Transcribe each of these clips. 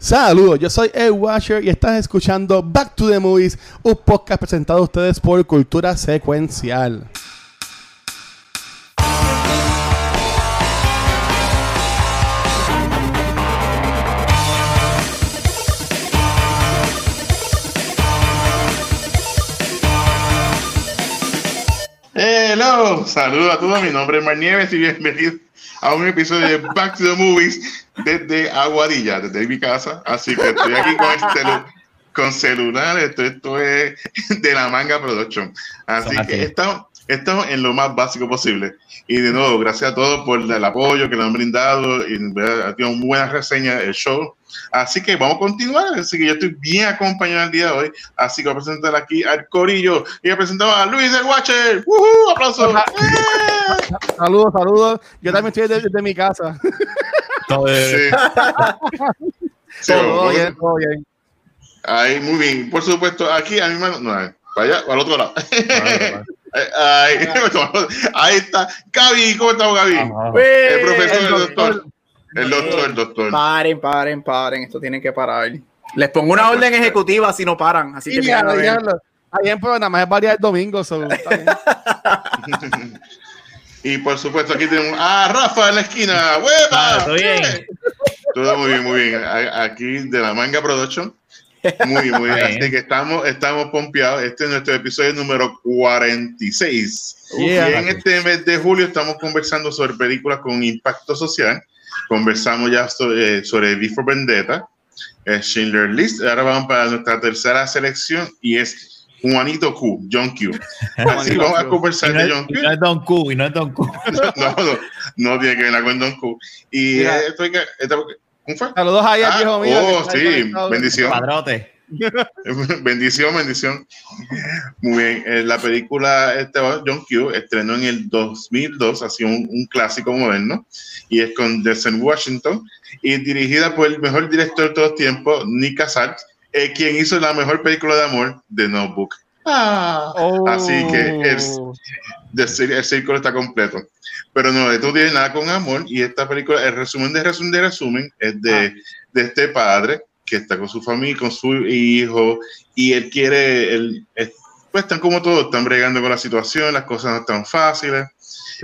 Saludos, yo soy Ed Washer y estás escuchando Back to the Movies, un podcast presentado a ustedes por Cultura Secuencial. Hello, saludos a todos, mi nombre es Mar Nieves y bienvenido a un episodio de Back to the Movies desde Aguadilla, desde mi casa. Así que estoy aquí con, este, con celular, esto, esto es de la manga production. Así que estamos, estamos en lo más básico posible. Y de nuevo, gracias a todos por el apoyo que nos han brindado y ha tenido buenas reseñas el show. Así que vamos a continuar. Así que yo estoy bien acompañado el día de hoy. Así que voy a presentar aquí al Corillo y he presentado a Luis el Watcher. ¡Woohoo! ¡Aplausos! Saludos, saludos. Yo también estoy desde, mi casa. Todo, sí. todo, bien, todo bien. Ahí, muy bien. Por supuesto, aquí a mi mano. No, para allá, para el otro lado. Ahí, ahí está. Gaby, ¿cómo estamos, Gaby? El profesor, el doctor. El doctor, el doctor. Paren, paren, paren. Esto tiene que parar. Les pongo una orden ejecutiva si no paran. Así que Ahí en nada más es varias el domingo. y por supuesto, aquí tenemos a Rafa en la esquina. ¡Hueva! Ah, todo bien. Todo muy bien, muy bien. Aquí de la Manga Production. Muy, muy bien. Así que estamos, estamos pompeados. Este es nuestro episodio número 46. Y en este mes de julio estamos conversando sobre películas con impacto social. Conversamos ya sobre, sobre for Vendetta, eh, Schindler List. Ahora vamos para nuestra tercera selección y es Juanito Q, John Q. Así vamos a conversar de John Q. Y no es Don Q, y no es Don Q. no, no, no, tiene que ver con Don Q. Y esto hay que, Saludos ahí al viejo mío. Oh, sí, bendición. Padrote. bendición, bendición. Muy bien. Eh, la película este, John Q estrenó en el 2002, así un, un clásico moderno, y es con Denzel Washington, y dirigida por el mejor director de todos tiempos, Nick Casal, eh, quien hizo la mejor película de amor de Notebook. Ah, Así que el, el, círculo está completo. Pero no, esto no tiene nada con amor, y esta película, el resumen de resumen de resumen, es de, ah. de este padre que está con su familia, con su hijo, y él quiere, él, pues están como todos, están bregando con la situación, las cosas no están fáciles,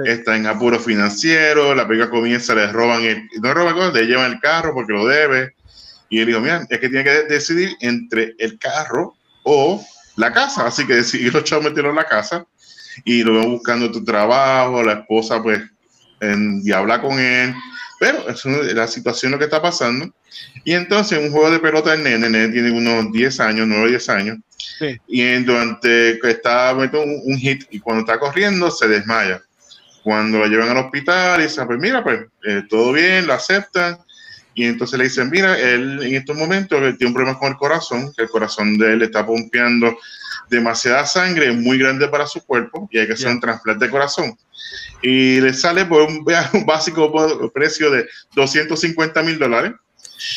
está en apuro financiero, la película comienza, le roban, el, no roban cosas, le llevan el carro porque lo debe, y él dijo, mira, es que tiene que decidir entre el carro o la casa, así que decidió los chavos metieron en la casa, y lo ven buscando tu trabajo, la esposa pues en, y habla con él, pero es la situación lo que está pasando. Y entonces un juego de pelota el nene, el nene tiene unos 10 años, 9 o 10 años, y durante que está metiendo un, hit y cuando está corriendo se desmaya. Cuando lo llevan al hospital y dice, pues mira, pues eh, todo bien, lo aceptan. Y entonces le dicen, mira, él en estos momentos tiene un problema con el corazón, que el corazón de él está pompeando demasiada sangre, muy grande para su cuerpo y hay que hacer un trasplante de corazón. Y le sale por un, básico precio de 250 mil dólares,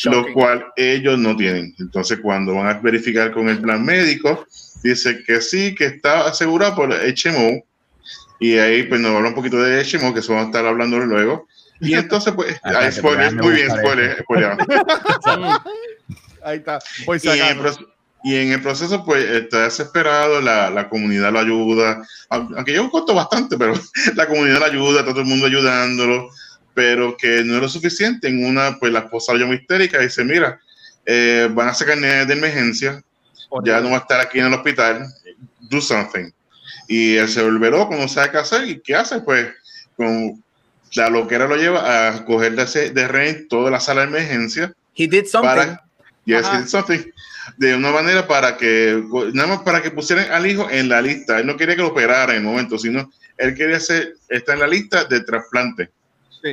lo cual ellos no tienen. Entonces, cuando van a verificar con el plan médico, dice que sí, que está asegurado por HMO. Y ahí, pues nos habla un poquito de HMO, que eso vamos a estar hablando luego. Y entonces, pues, hay spoilers, muy bien, spoilers, Ahí está. Pues, y en el proceso, pues, está desesperado, la, la comunidad lo ayuda, aunque yo costo bastante, pero la comunidad lo ayuda, todo el mundo ayudándolo, pero que no es lo suficiente. En una, pues, la esposa yo histérica y dice, mira, eh, van a sacar de emergencia, ya no va a estar aquí en el hospital, do something. Y él se vuelve loco, no sabe qué hacer, y ¿qué hace? Pues, con la loquera lo lleva a coger de, de rey toda la sala de emergencia. He did something. Para, yes, he did something de una manera para que, nada más para que pusieran al hijo en la lista. Él no quería que lo operara en el momento, sino él quería ser, estar en la lista de trasplante.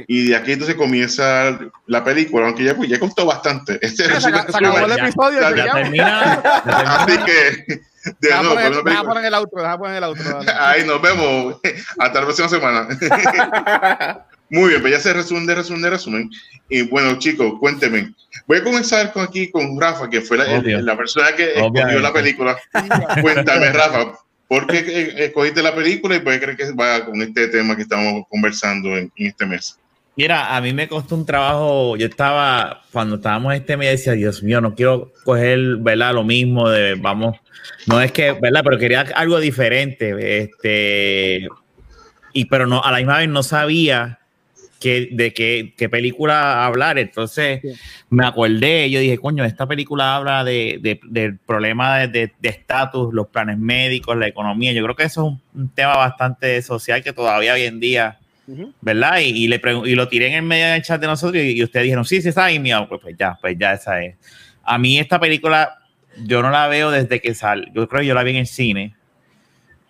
Y de aquí entonces comienza la película, aunque ya, pues, ya costó bastante. Este el episodio. Así que. De deja, poner, deja poner el outro, deja poner el outro. Ahí nos vemos. Hasta la próxima semana. Muy bien, pues ya se resumen de resumen de resumen. Y bueno, chicos, cuéntenme. Voy a comenzar con aquí con Rafa, que fue la, persona que escogió la película. Cuéntame, Rafa, ¿por qué escogiste la película y por qué crees que va con este tema que estamos conversando en, este mes? Mira, a mí me costó un trabajo. Yo estaba, cuando estábamos este, me decía, Dios mío, no quiero coger, ¿verdad? Lo mismo de, vamos, no es que, ¿verdad? Pero quería algo diferente. Este, y pero no, a la misma vez no sabía que, de qué, qué película hablar. Entonces me acordé, yo dije, coño, esta película habla de, de, del problema de estatus, los planes médicos, la economía. Yo creo que eso es un tema bastante social que todavía hoy en día ¿verdad? Y, le y lo tiré en el medio del chat de nosotros y, ustedes dijeron, sí, sí, está ahí. Pues, pues, ya, pues ya esa es. A mí esta película, yo no la veo desde que sale. Yo creo que yo la vi en el cine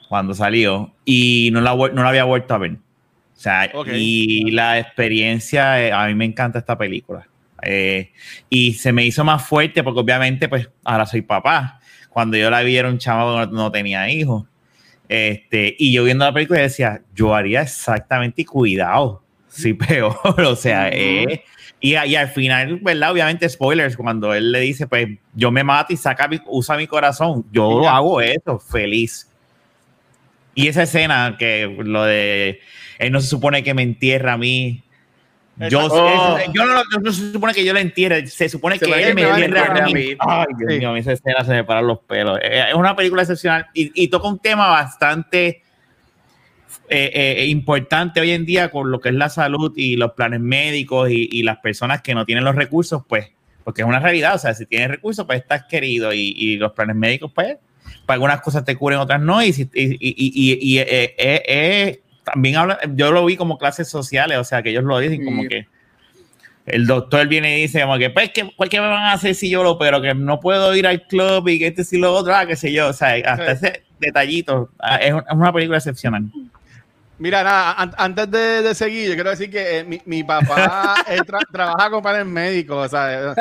cuando salió y no la, no la había vuelto a ver. O sea, y la experiencia, eh, a mí me encanta esta película. Eh, y se me hizo más fuerte porque obviamente, pues ahora soy papá. Cuando yo la vi era un chavo no, no tenía hijos. Este, y yo viendo la película decía, yo haría exactamente y cuidado, sí, peor, o sea, eh, y, y, al final, ¿verdad? Obviamente, spoilers, cuando él le dice, pues yo me mato y saca, usa mi corazón, yo hago eso, feliz. Y esa escena que lo de, él no se supone que me entierra a mí, yo, oh. yo no, no, se supone que yo la entierre, se supone que él me entierra a mí. Ay, Dios mío, esa escena se me paran los pelos. Eh, es una película excepcional y, y toca un tema bastante eh, eh, importante hoy en día con lo que es la salud y los planes médicos y, y, las personas que no tienen los recursos, pues, porque es una realidad, o sea, si tienes recursos, pues estás querido y, y los planes médicos, pues, para algunas cosas te cubren, otras no, y, y es también habla, yo lo vi como clases sociales, o sea, que ellos lo dicen como que el doctor viene y dice como que, pues, ¿qué, ¿qué me van a hacer si yo lo pero que no puedo ir al club y que este si lo otro, ah, qué sé yo, o sea, hasta ese detallito, ah, es, una película excepcional. Mira, nada, antes de, seguir, yo quiero decir que eh, mi, papá trabaja con paneles médicos, o sea,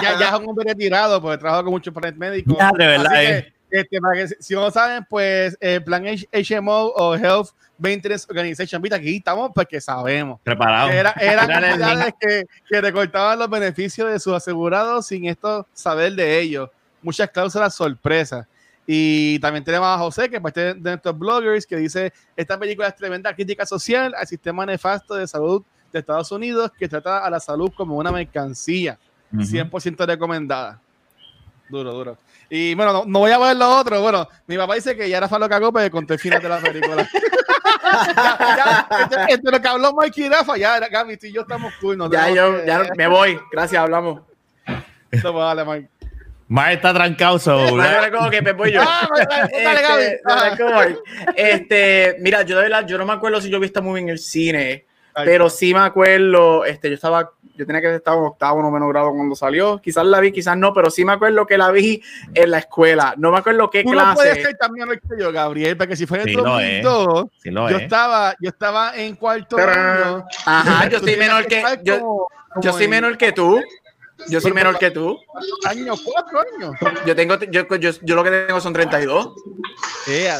ya, ya, es un hombre retirado, porque trabaja con muchos paneles médicos. de verdad, eh. Este, para que, si no saben, pues el plan HMO o Health Maintenance Organization. Viste, aquí estamos porque sabemos. Preparados. Era, eran que, que recortaban los beneficios de sus asegurados sin esto saber de ellos. Muchas cláusulas sorpresas. Y también tenemos a José, que es parte de nuestros bloggers, que dice, esta película es tremenda crítica social al sistema nefasto de salud de Estados Unidos, que trata a la salud como una mercancía. 100% recomendada. Duro, duro. Y bueno, no, voy a ver lo otro. Bueno, mi papá dice que ya era lo cagó, pero conté el final de la película. ya, ya, entre, lo que habló Mikey Rafa, ya, Gaby, tú y yo estamos cool. ya, yo, ya me voy. Gracias, hablamos. Esto vale, Mike. Mar está trancado, so, como que me voy yo. Ah, dale, este, este, mira, yo de verdad, yo no me acuerdo si yo vi esta movie en el cine, pero sí me acuerdo, este, yo estaba yo tenía que estar en octavo no menos grado cuando salió. Quizás la vi, quizás no, pero sí me acuerdo que la vi en la escuela. No me acuerdo qué clase. No puede ser también lo que yo, Gabriel, porque si fue en el 2002, yo, estaba, yo estaba en cuarto año. Ajá, yo soy menor que yo, yo soy menor que tú. Yo soy menor que tú. Años, cuatro años. Yo tengo, yo, yo, yo lo que tengo son 32. Eh,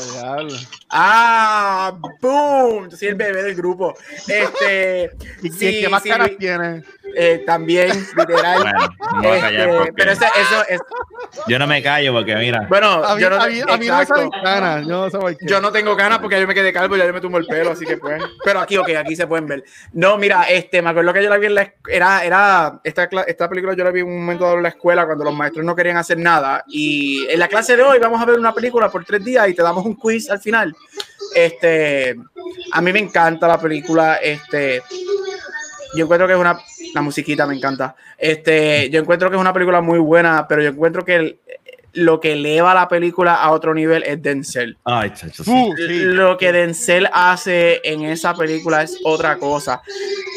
Ah, boom. Yo soy el bebé del grupo. Este, ¿Y sí, qué más sí, caras tiene? Eh, también, literal. Bueno, este, pero eso, eso es. Yo no me callo porque, mira. Bueno, a mí, yo no, a mí, a mí no me salen canas. Yo, no yo no tengo canas porque yo me quedé calvo y ya yo me tumbo el pelo, así que pues. Pero aquí, ok, aquí se pueden ver. No, mira, este, me acuerdo que yo la vi en la era, era esta, esta película yo la vi en un momento dado en la escuela cuando los maestros no querían hacer nada. Y en la clase de hoy vamos a ver una película por tres días y te damos un quiz al final. Este, a mí me encanta la película. Este, yo encuentro que es una, la musiquita me encanta. Este, yo encuentro que es una película muy buena, pero yo encuentro que lo que eleva la película a otro nivel es Denzel. Ay, chacho, Lo que Denzel hace en esa película es otra cosa.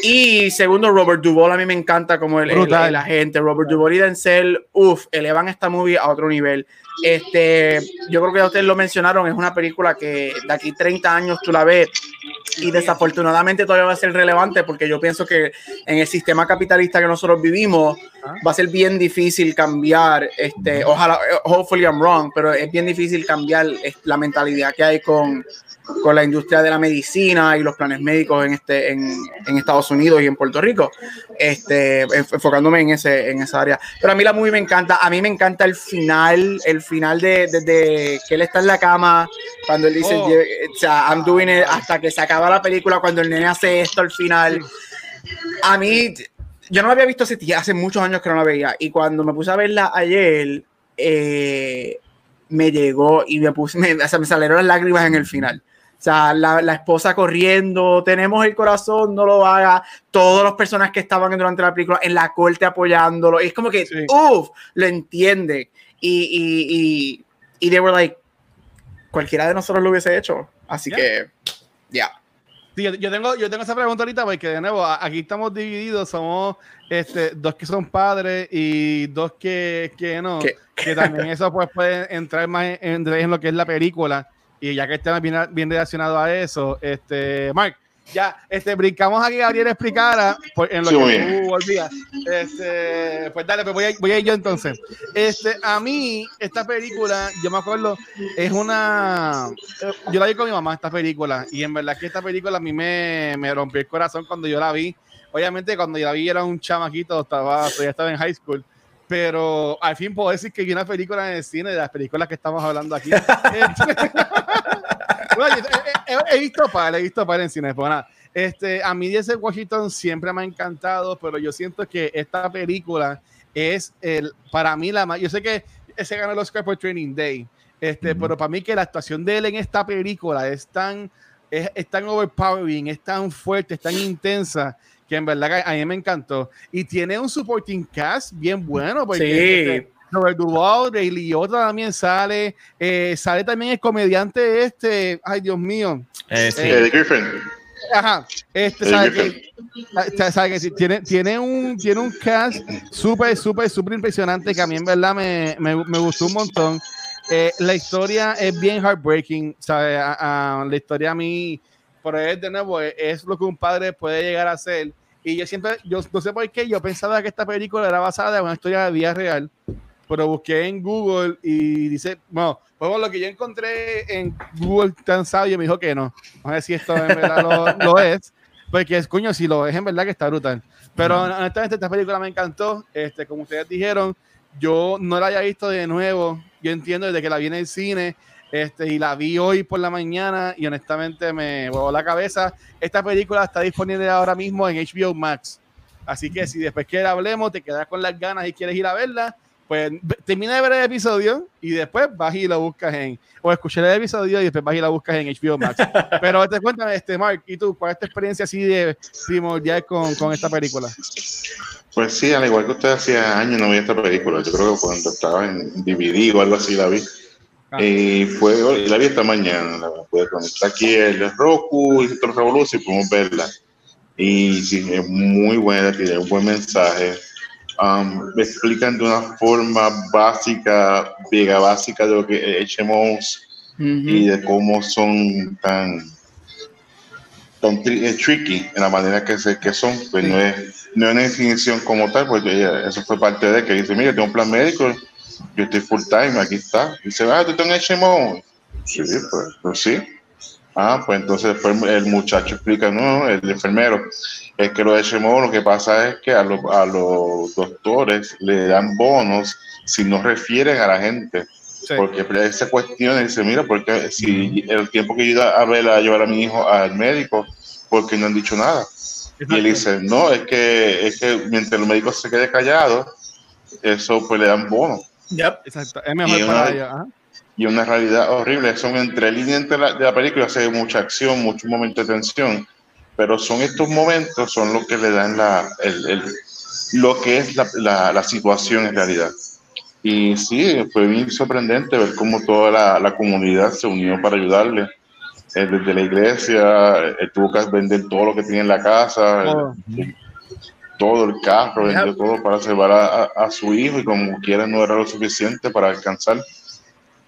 Y segundo, Robert Duvall a mí me encanta como el, el, el agente. Robert Duvall y Denzel, uff, elevan esta movie a otro nivel. Este, yo creo que ustedes lo mencionaron, es una película que de aquí 30 años tú la ves y desafortunadamente todavía va a ser relevante porque yo pienso que en el sistema capitalista que nosotros vivimos va a ser bien difícil cambiar, este, ojalá, hopefully I'm wrong, pero es bien difícil cambiar la mentalidad que hay con, con la industria de la medicina y los planes médicos en, este, en, en, Estados Unidos y en Puerto Rico, este, enfocándome en, ese, en esa área. Pero a mí la movie me encanta, a mí me encanta el final, el final de, de, que él está en la cama, cuando él dice, oh. o sea, I'm doing it, hasta que se acaba la película, cuando el nene hace esto al final. A mí, yo no la había visto hace, hace muchos años que no la veía. Y cuando me puse a verla ayer, eh, me llegó y me puse, me, o sea, me salieron las lágrimas en el final. O sea, la, la, esposa corriendo, tenemos el corazón, no lo haga. Todas las personas que estaban durante la película en la corte apoyándolo. Y es como que, sí. uff, lo entiende. Y, y, y, y they were like, cualquiera de nosotros lo hubiese hecho. Así yeah. que, ya. Yeah. Sí, yo, yo, tengo, yo tengo esa pregunta ahorita porque, de nuevo, aquí estamos divididos. Somos este, dos que son padres y dos que, que no. ¿Qué? Que también eso pues, puede entrar más en lo que es la película. Y ya que está bien, bien relacionado a eso, este, Mark, ya, este, brincamos aquí a Gabriel explicara por, en lo sí, que tú volvías. Este, pues dale, pues voy a, voy a ir yo entonces. Este, a mí, esta película, yo me acuerdo, es una. Yo la vi con mi mamá, esta película, y en verdad que esta película a mí me, me rompió el corazón cuando yo la vi. Obviamente, cuando yo la vi era un chamaquito, estaba, todavía estaba en high school pero al fin puedo decir que vi una película en el cine de las películas que estamos hablando aquí. bueno, he, he, he, visto para, he visto para en cine. Pues nada, este, a mí ese Washington siempre me ha encantado, pero yo siento que esta película es el, para mí la más. Yo sé que ese ganó el Oscar por Training Day, este, uh -huh. pero para mí que la actuación de él en esta película es tan, es, es tan overpowering, es tan fuerte, es tan intensa que en verdad a mí me encantó. Y tiene un supporting cast bien bueno. Porque sí. Este, Robert Duvall, Ray Liotta también sale. Eh, sale también el comediante este. Ay, Dios mío. Eh, sí. eh, Griffin. Ajá. Este, sabe que, sabe que sí, tiene, tiene, un, tiene un cast súper, súper, súper impresionante que a mí en verdad me, me, me gustó un montón. Eh, la historia es bien heartbreaking. ¿sabe? A, a, la historia a mí por él de nuevo es, es, lo que un padre puede llegar a hacer. Y yo siempre, yo no sé por qué, yo pensaba que esta película era basada en una historia de vida real, pero busqué en Google y dice, bueno, pues lo que yo encontré en Google tan sabio me dijo que no. No sé si esto en verdad lo, lo, es, porque es, coño, si lo es en verdad que está brutal. Pero uh -huh. honestamente esta película me encantó, este, como ustedes dijeron, yo no la haya visto de nuevo, yo entiendo desde que la vi en el cine, este, y la vi hoy por la mañana y honestamente me voló la cabeza. Esta película está disponible ahora mismo en HBO Max. Así que si después que hablemos, te quedas con las ganas y quieres ir a verla, pues termina de ver el episodio y después vas y lo buscas en, o escuchar el episodio y después vas y la buscas en HBO Max. Pero te cuéntame, este, Mark, ¿y tú cuál es tu experiencia así de primordial con, con esta película? Pues sí, al igual que usted hacía años no vi esta película. Yo creo que cuando estaba en DVD o algo así la vi. Ah. Y fue, y la vi esta mañana, la pude conectar aquí el Roku y todo Revolución y pudimos verla. Y sí, es muy buena, tiene un buen mensaje. Um, me explican de una forma básica, vega básica de lo que HMOs uh -huh. y de cómo son tan, tan tri eh, tricky en la manera que, se, que son. Pues sí. no, es, no es una definición como tal, porque ella, eso fue parte de que dice: Mira, tengo un plan médico yo estoy full time, aquí está. Dice, ah, tú estás en HMO. Sí, pues, pues, sí. Ah, pues entonces después el muchacho explica, no, el enfermero, es que los HMO lo que pasa es que a, lo, a los doctores le dan bonos si no refieren a la gente. Sí. Porque esa cuestión dice, mira, porque si el tiempo que yo a ver a llevar a mi hijo al médico, porque no han dicho nada. Exacto. Y él dice, no, es que, es que mientras el médico se quede callado, eso pues le dan bonos. Yep. Exacto. Es mejor y para una, ella. Y una realidad horrible. Son entre líneas entre la, de la película, hace mucha acción, mucho momento de tensión. Pero son estos momentos, son los que le dan la, el, el, lo que es la, la, la, situación en realidad. Y sí, fue bien sorprendente ver cómo toda la, la comunidad se unió para ayudarle. Eh, desde la iglesia, eh, tuvo que vender todo lo que tenía en la casa. Oh. Eh, todo el carro, vendió todo para salvar a, a, a, su hijo y como quiera no era lo suficiente para alcanzar.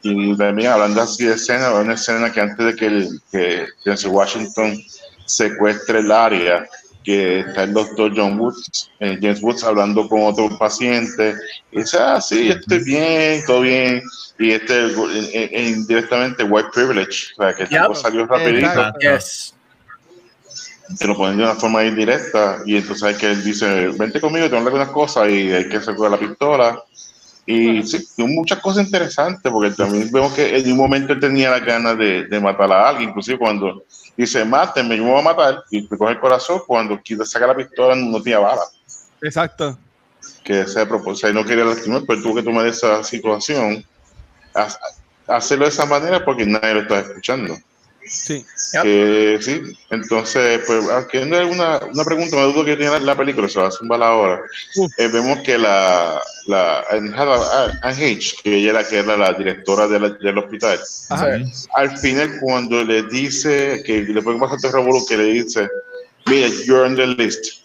Y también hablando así de escena, una escena que antes de que, el, que Denzel Washington secuestre el área, que está el doctor John Woods, eh, James Woods hablando con otro paciente, y dice, ah, sí, estoy bien, todo bien, y este indirectamente white privilege, o sea, que el yep. tipo salió rapidito. Yes te lo ponen de una forma indirecta y entonces hay que él dice, vente conmigo, tengo algunas cosas y hay que sacar la pistola Y sí, muchas cosas interesantes, porque también vemos que en un momento él tenía la ganas de, de matar a alguien, inclusive cuando dice, mátenme, yo me voy a matar, y me coge el corazón, cuando quita sacar la pistola no tenía bala. Exacto. Que se propuso, y no quería lastimar, pero tuvo que tomar esa situación, hacerlo de esa manera porque nadie lo estaba escuchando. Sí. sí, entonces, pues, aquí hay una, una pregunta, me dudo que tiene la película, se va a hacer un ahora. Eh, vemos que la, la H, que ella era, que era la directora del hospital, al final, cuando le dice que le pasar el revuelo, que le dice, mira, you're on the list.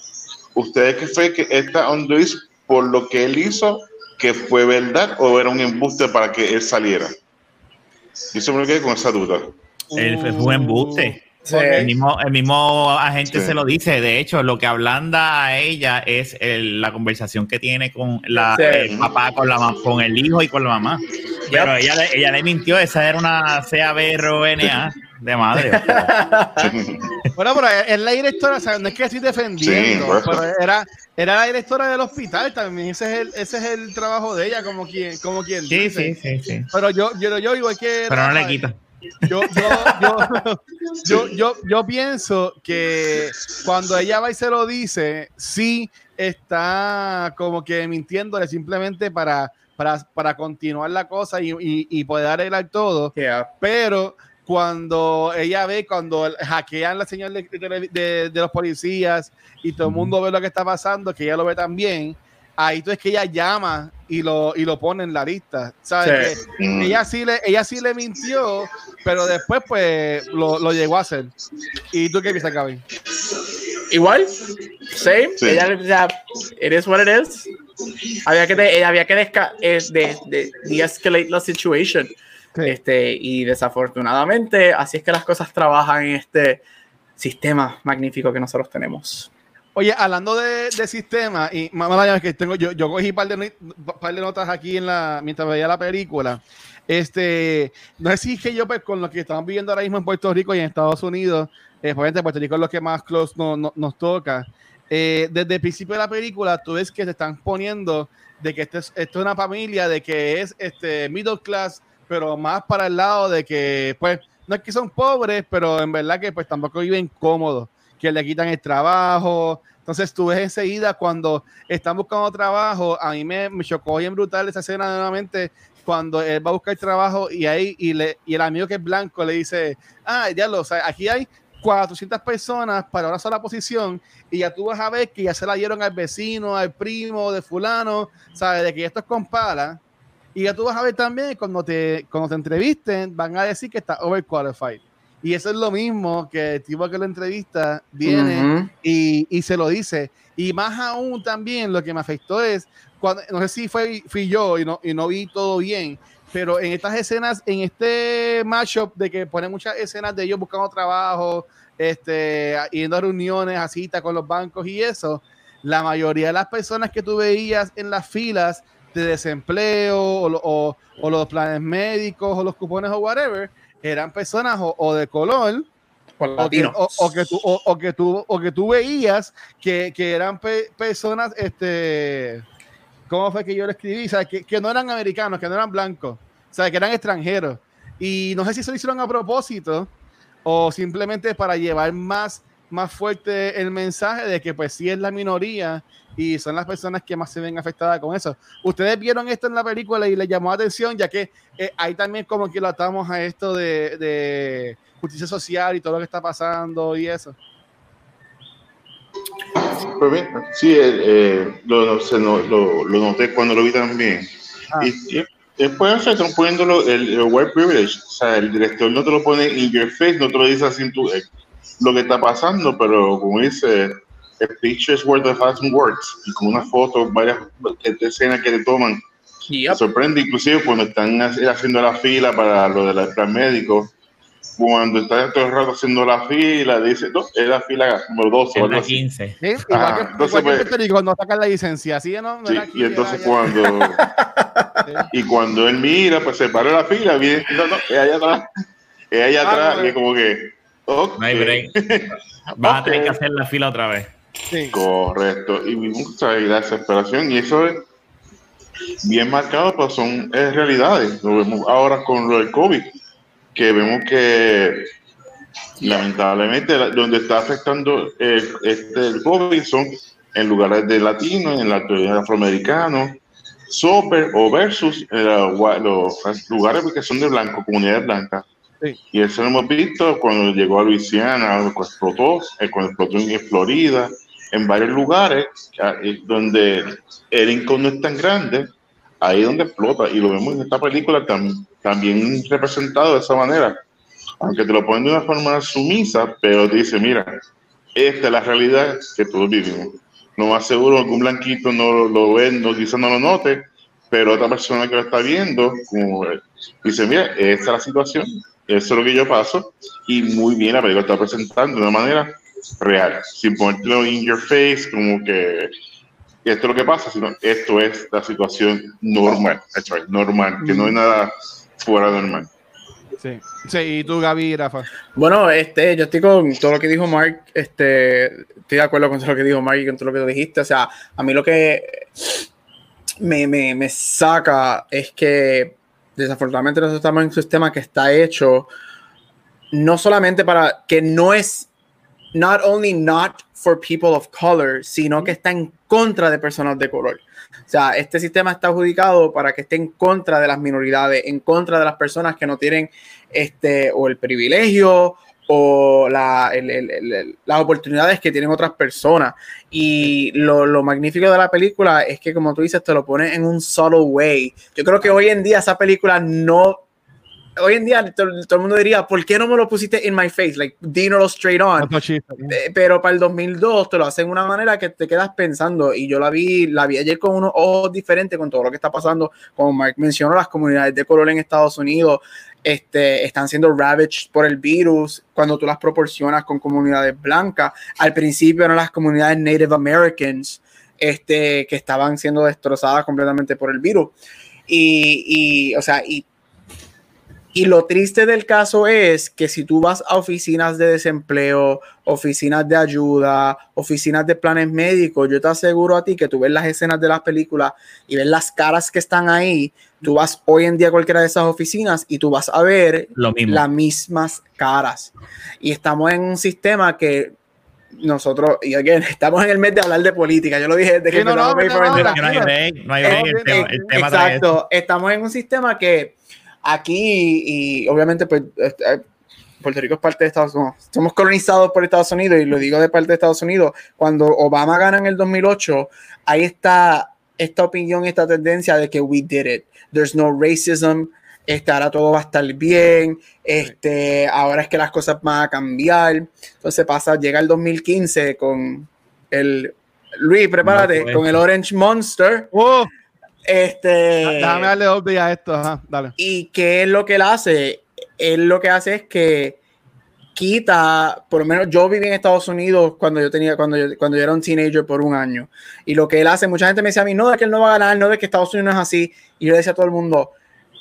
¿Ustedes qué fue que está on the list por lo que él hizo, que fue verdad o era un embuste para que él saliera? Y eso me quedé con esa duda. El, fue un embuste. El, mismo, el mismo agente se lo dice. De hecho, lo que ablanda a ella es la conversación que tiene con la, el papá, con, la, con el hijo y con la mamá. Pero ella, ella le mintió. Esa era una CABRONA de madre. bueno, pero es la directora, no es que estoy defendiendo, pero era, era la directora del hospital también. Ese es el, ese es el trabajo de ella, como quien, como quien sí, dice. Sí, sí, sí. Pero yo, yo, yo igual que. Pero no le quita. Yo, yo, yo, yo, pienso que cuando ella va y se lo dice, sí está como que mintiéndole simplemente para, para, para continuar la cosa y, y, poder arreglar todo. Pero cuando ella ve, cuando hackean la señal de, de, los policías y todo el mundo ve lo que está pasando, que ella lo ve también, ahí tú es que ella llama y lo, y lo pone en la lista. ¿Sabes? Mm. ella, sí le, ella sí le mintió, pero después pues lo, lo llegó a hacer. ¿Y tú qué piensas, Gaby? Igual, same. Ella, ya, it is what it is. Había que, había que desca de, de, de escalate la situation. Este, y desafortunadamente, así es que las cosas trabajan en este sistema magnífico que nosotros tenemos. Oye, hablando de, de sistema, y mamá, que tengo, yo, yo cogí un par de, par de notas aquí en la, mientras veía la película. Este, no sé si es que yo, pues, con lo que estamos viviendo ahora mismo en Puerto Rico y en Estados Unidos, eh, obviamente Puerto Rico es lo que más close no, nos toca. Eh, desde el principio de la película, tú ves que se están poniendo de que esto es, esto es una familia, de que es este middle class, pero más para el lado de que, pues, no es que son pobres, pero en verdad que pues tampoco viven cómodos que le quitan el trabajo. Entonces tú ves enseguida cuando están buscando trabajo, a mí me, me chocó bien brutal esa escena nuevamente cuando él va a buscar trabajo y ahí y, el amigo que es blanco le dice, ah, ya lo, o aquí hay 400 personas para una sola posición y ya tú vas a ver que ya se la dieron al vecino, al primo de fulano, ¿sabes? De que esto es compara. Y ya tú vas a ver también cuando te, cuando te entrevisten, van a decir que está overqualified. Y eso es lo mismo que el tipo que lo entrevista viene y, y, se lo dice. Y más aún también lo que me afectó es, cuando, no sé si fue, fui yo y no, y no vi todo bien, pero en estas escenas, en este matchup de que ponen muchas escenas de ellos buscando trabajo, este, yendo a reuniones, a citas con los bancos y eso, la mayoría de las personas que tú veías en las filas de desempleo o, o, o los planes médicos o los cupones o whatever, eran personas o, de color o que, o, que, tú, o, que tú, o que tú veías que, que eran personas, este, ¿cómo fue que yo lo escribí? O que, que, no eran americanos, que no eran blancos, o sea, que eran extranjeros. Y no sé si se lo hicieron a propósito o simplemente para llevar más, más fuerte el mensaje de que pues sí es la minoría y son las personas que más se ven afectadas con eso. Ustedes vieron esto en la película y les llamó la atención, ya que eh, ahí también como que lo atamos a esto de, justicia social y todo lo que está pasando y eso. Pues bien, sí, eh, eh, lo, lo, noté cuando lo vi también. Ah. Y, después están poniendo el, el white privilege, o sea, el director no te lo pone in your face, no te lo dice así en tu, lo que está pasando, pero como dice a picture is worth a thousand words. Y con una foto, varias escenas que te toman. Me sorprende inclusive cuando están haciendo la fila para lo del plan médico. Cuando están todo el rato haciendo la fila, dice, no, es la fila número 12 o 15. ¿Sí? Igual que, entonces, pues, cuando sacan la licencia, ¿sí no? Sí, y entonces cuando y cuando él mira, pues se para la fila, viene, no, no, es allá atrás, es allá ah, atrás, y es como que, okay. no hay break. Vas a tener que hacer la fila otra vez. Correcto. Y mucha la desesperación. Y eso es, bien marcados, pero son realidades. Lo vemos ahora con lo del COVID, que vemos que lamentablemente donde está afectando el, este, el COVID son en lugares de latinos, en la afroamericanos, super o versus eh, los lugares que son de blanco, comunidades blancas. Y eso lo hemos visto cuando llegó a Luisiana, cuando explotó, eh, cuando explotó en Florida, en varios lugares donde el income no es tan grande, ahí es donde explota. Y lo vemos en esta película también representado de esa manera. Aunque te lo ponen de una forma sumisa, pero te dice, mira, esta es la realidad que todos vivimos. No más seguro algún blanquito no lo ve, no, quizás no lo note, pero otra persona que lo está viendo, como dice, mira, esta es la situación, eso es lo que yo paso, y muy bien la película está presentando de una manera real, sin ponértelo in your face, como que esto es lo que pasa, sino esto es la situación normal, normal, que no hay nada fuera de normal. Sí. sí, y tú, Gaby Rafa. Bueno, este, yo estoy con todo lo que dijo Mark, este, estoy de acuerdo con todo lo que dijo Mark y con todo lo que tú dijiste. O sea, a mí lo que me, me, me saca es que desafortunadamente nosotros estamos en un sistema que está hecho no solamente para que no es not only not for people of color, sino que está en contra de personas de color. O sea, este sistema está adjudicado para que esté en contra de las minoridades, en contra de las personas que no tienen este o el privilegio o la, las oportunidades que tienen otras personas. Y lo, lo, magnífico de la película es que, como tú dices, te lo pone en un solo way. Yo creo que hoy en día esa película no hoy en día todo, el mundo diría, ¿por qué no me lo pusiste in my face? Like, dínoslo straight on. Eh, pero para el 2002 te lo hacen de una manera que te quedas pensando. Y yo la vi, la vi ayer con unos ojos diferentes con todo lo que está pasando. Como Mark mencionó, las comunidades de color en Estados Unidos este, están siendo ravaged por el virus cuando tú las proporcionas con comunidades blancas. Al principio eran las comunidades Native Americans este, que estaban siendo destrozadas completamente por el virus. Y, y o sea, y y lo triste del caso es que si tú vas a oficinas de desempleo, oficinas de ayuda, oficinas de planes médicos, yo te aseguro a ti que tú ves las escenas de las películas y ves las caras que están ahí, tú vas hoy en día a cualquiera de esas oficinas y tú vas a ver las mismas caras. Y estamos en un sistema que nosotros, y again, estamos en el mes de hablar de política, yo lo dije desde que no, no, no, no, Exacto, estamos en un sistema que aquí y, obviamente pues este, Puerto Rico es parte de Estados Unidos, somos colonizados por Estados Unidos y lo digo de parte de Estados Unidos, cuando Obama gana en el 2008, ahí está esta opinión, esta tendencia de que we did it, there's no racism, este, ahora todo va a estar bien, este, ahora es que las cosas van a cambiar, entonces pasa, llega el 2015 con el, Luis, prepárate, con el Orange Monster. Oh. Este. Déjame darle doble a esto, ajá, dale. ¿Y qué es lo que él hace? Él lo que hace es que quita, por lo menos yo viví en Estados Unidos cuando yo tenía, cuando yo, cuando yo era un teenager por un año. Y lo que él hace, mucha gente me decía a mí, no, de que él no va a ganar, no, de que Estados Unidos no es así. Y yo decía a todo el mundo,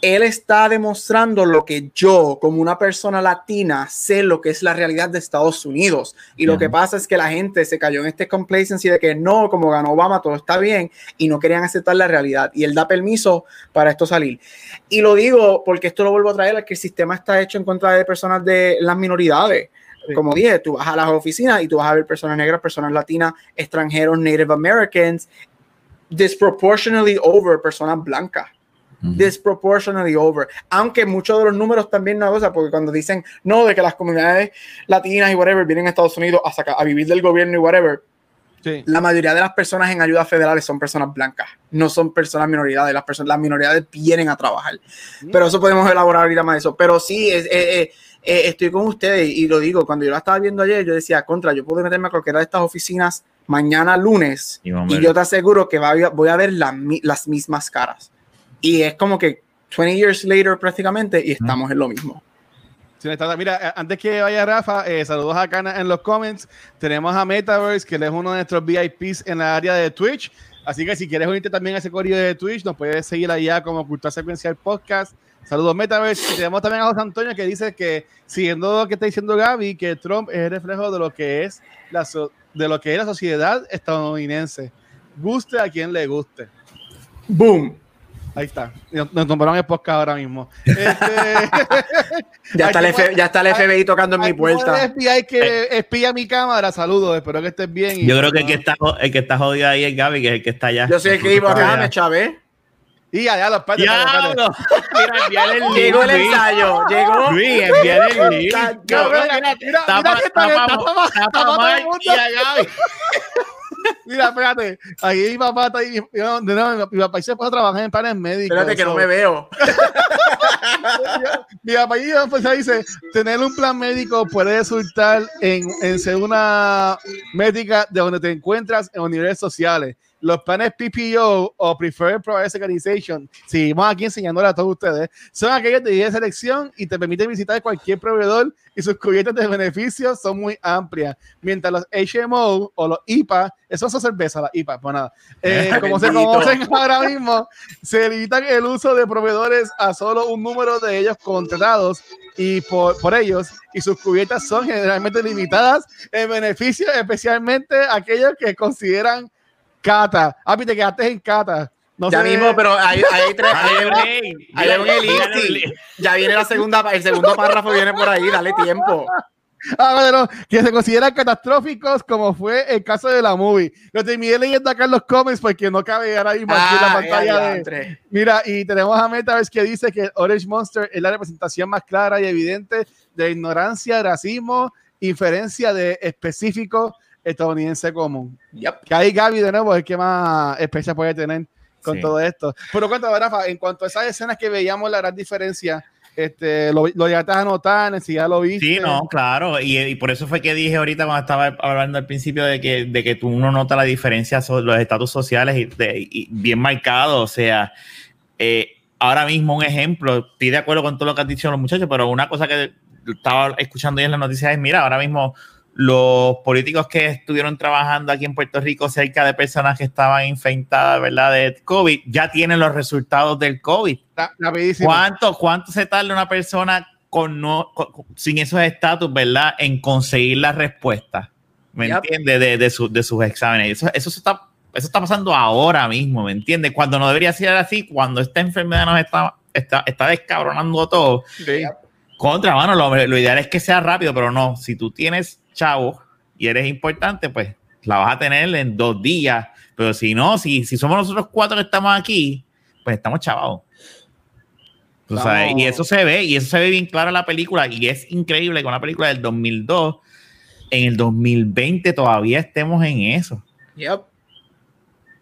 él está demostrando lo que yo, como una persona latina, sé lo que es la realidad de Estados Unidos. Y lo que pasa es que la gente se cayó en este complacency de que no, como ganó Obama, todo está bien, y no querían aceptar la realidad. Y él da permiso para esto salir. Y lo digo porque esto lo vuelvo a traer, que el sistema está hecho en contra de personas de las minoridades. Como dije, tú vas a las oficinas y tú vas a ver personas negras, personas latinas, extranjeros, Native Americans, disproportionately over personas blancas disproportionately over. Aunque muchos de los números también no cosa, porque cuando dicen no, de que las comunidades latinas y whatever vienen a Estados Unidos a, sacar, a vivir del gobierno y whatever, la mayoría de las personas en ayudas federales son personas blancas, no son personas minoridades. Las, personas, las minoridades vienen a trabajar. Pero eso podemos elaborar ahorita más eso. Pero sí, es, estoy con ustedes y lo digo, cuando yo la estaba viendo ayer, yo decía, contra, yo puedo meterme a cualquiera de estas oficinas mañana lunes y, yo te aseguro que voy a ver las mismas caras. Y es como que 20 years later prácticamente y estamos en lo mismo. mira, eh, antes que vaya Rafa, eh, saludos a Cana en los comments. Tenemos a Metaverse, que él es uno de nuestros VIPs en la área de Twitch. Así que si quieres unirte también a ese correo de Twitch, nos puedes seguir allá como Cultura Secuencial Podcast. Saludos Metaverse. Y tenemos también a José Antonio que dice que, siguiendo lo que está diciendo Gaby, que Trump es el reflejo de lo que es la, de lo que es la sociedad estadounidense. Guste a quien le guste. Boom. Ahí está. Nos nombraron el podcast ahora mismo. Este, ya, está el ya, está el FBI tocando en mi puerta. El que espía mi cámara. Saludos, espero que estés bien. Yo creo que el que, está, el que está jodido ahí es Gaby, que es el que está allá. Yo soy el que iba acá, me chavé. Y allá los padres. Mira, Llegó el ensayo. Llegó. Luis, enviar el link. Mira, mira, mira, mira, Mira, espérate. Ahí mi papá está ahí. Mi papá se puede trabajar en planes médicos. Espérate que no me veo. mi papá pues, dice: tener un plan médico puede resultar en, en ser una médica de donde te encuentras en niveles sociales los planes PPO o Preferred Provider Organization, seguimos aquí enseñándole a todos ustedes, son aquellos de 10 selección y te permiten visitar cualquier proveedor y sus cubiertas de beneficios son muy amplias. Mientras los HMO o los IPA, eso es cerveza, la IPA, pues nada, eh, como se conocen ahora mismo, se limitan el uso de proveedores a solo un número de ellos contratados y por, por, ellos y sus cubiertas son generalmente limitadas en beneficios, especialmente aquellos que consideran Cata. Ah, te quedaste en Cata. No ya mismo, pero hay, hay tres. Hay, un, hay Ya viene la segunda, el segundo párrafo viene por ahí, dale tiempo. Ah, bueno, que se consideran catastróficos como fue el caso de la movie. Lo terminé leyendo acá en los comments porque no cabe ahora mismo aquí en la ah, pantalla. De... Mira, y tenemos a Metaverse que dice que Orange Monster es la representación más clara y evidente de ignorancia, racismo, inferencia de específico estadounidense común. Que ahí Gaby de nuevo es el que más especial puede tener con todo esto. Pero cuéntame, Rafa, en cuanto a esas escenas que veíamos la gran diferencia, este, lo, lo ya estás anotando, si ya lo viste. Sí, no, claro, y, por eso fue que dije ahorita cuando estaba hablando al principio de que, de que tú uno nota la diferencia sobre los estatus sociales y, bien marcado, o sea, eh, ahora mismo un ejemplo, estoy de acuerdo con todo lo que han dicho los muchachos, pero una cosa que estaba escuchando hoy en las noticias es, mira, ahora mismo los políticos que estuvieron trabajando aquí en Puerto Rico cerca de personas que estaban infectadas, ¿verdad? De COVID, ya tienen los resultados del COVID. ¿Cuánto, ¿Cuánto se tarda una persona con no, sin esos estatus, ¿verdad? En conseguir la respuesta, ¿me entiendes? De, de, sus exámenes. Eso, eso, está, eso está pasando ahora mismo, ¿me entiendes? Cuando no debería ser así, cuando esta enfermedad nos está, está, está descabronando todo. Contra, mano, lo, lo ideal es que sea rápido, pero no. Si tú tienes chavo y eres importante, pues la vas a tener en dos días. Pero si no, si, si somos nosotros cuatro que estamos aquí, pues estamos chavados. y eso se ve, y eso se ve bien claro en la película, y es increíble con la película del 2002, en el 2020 todavía estemos en eso. Yep.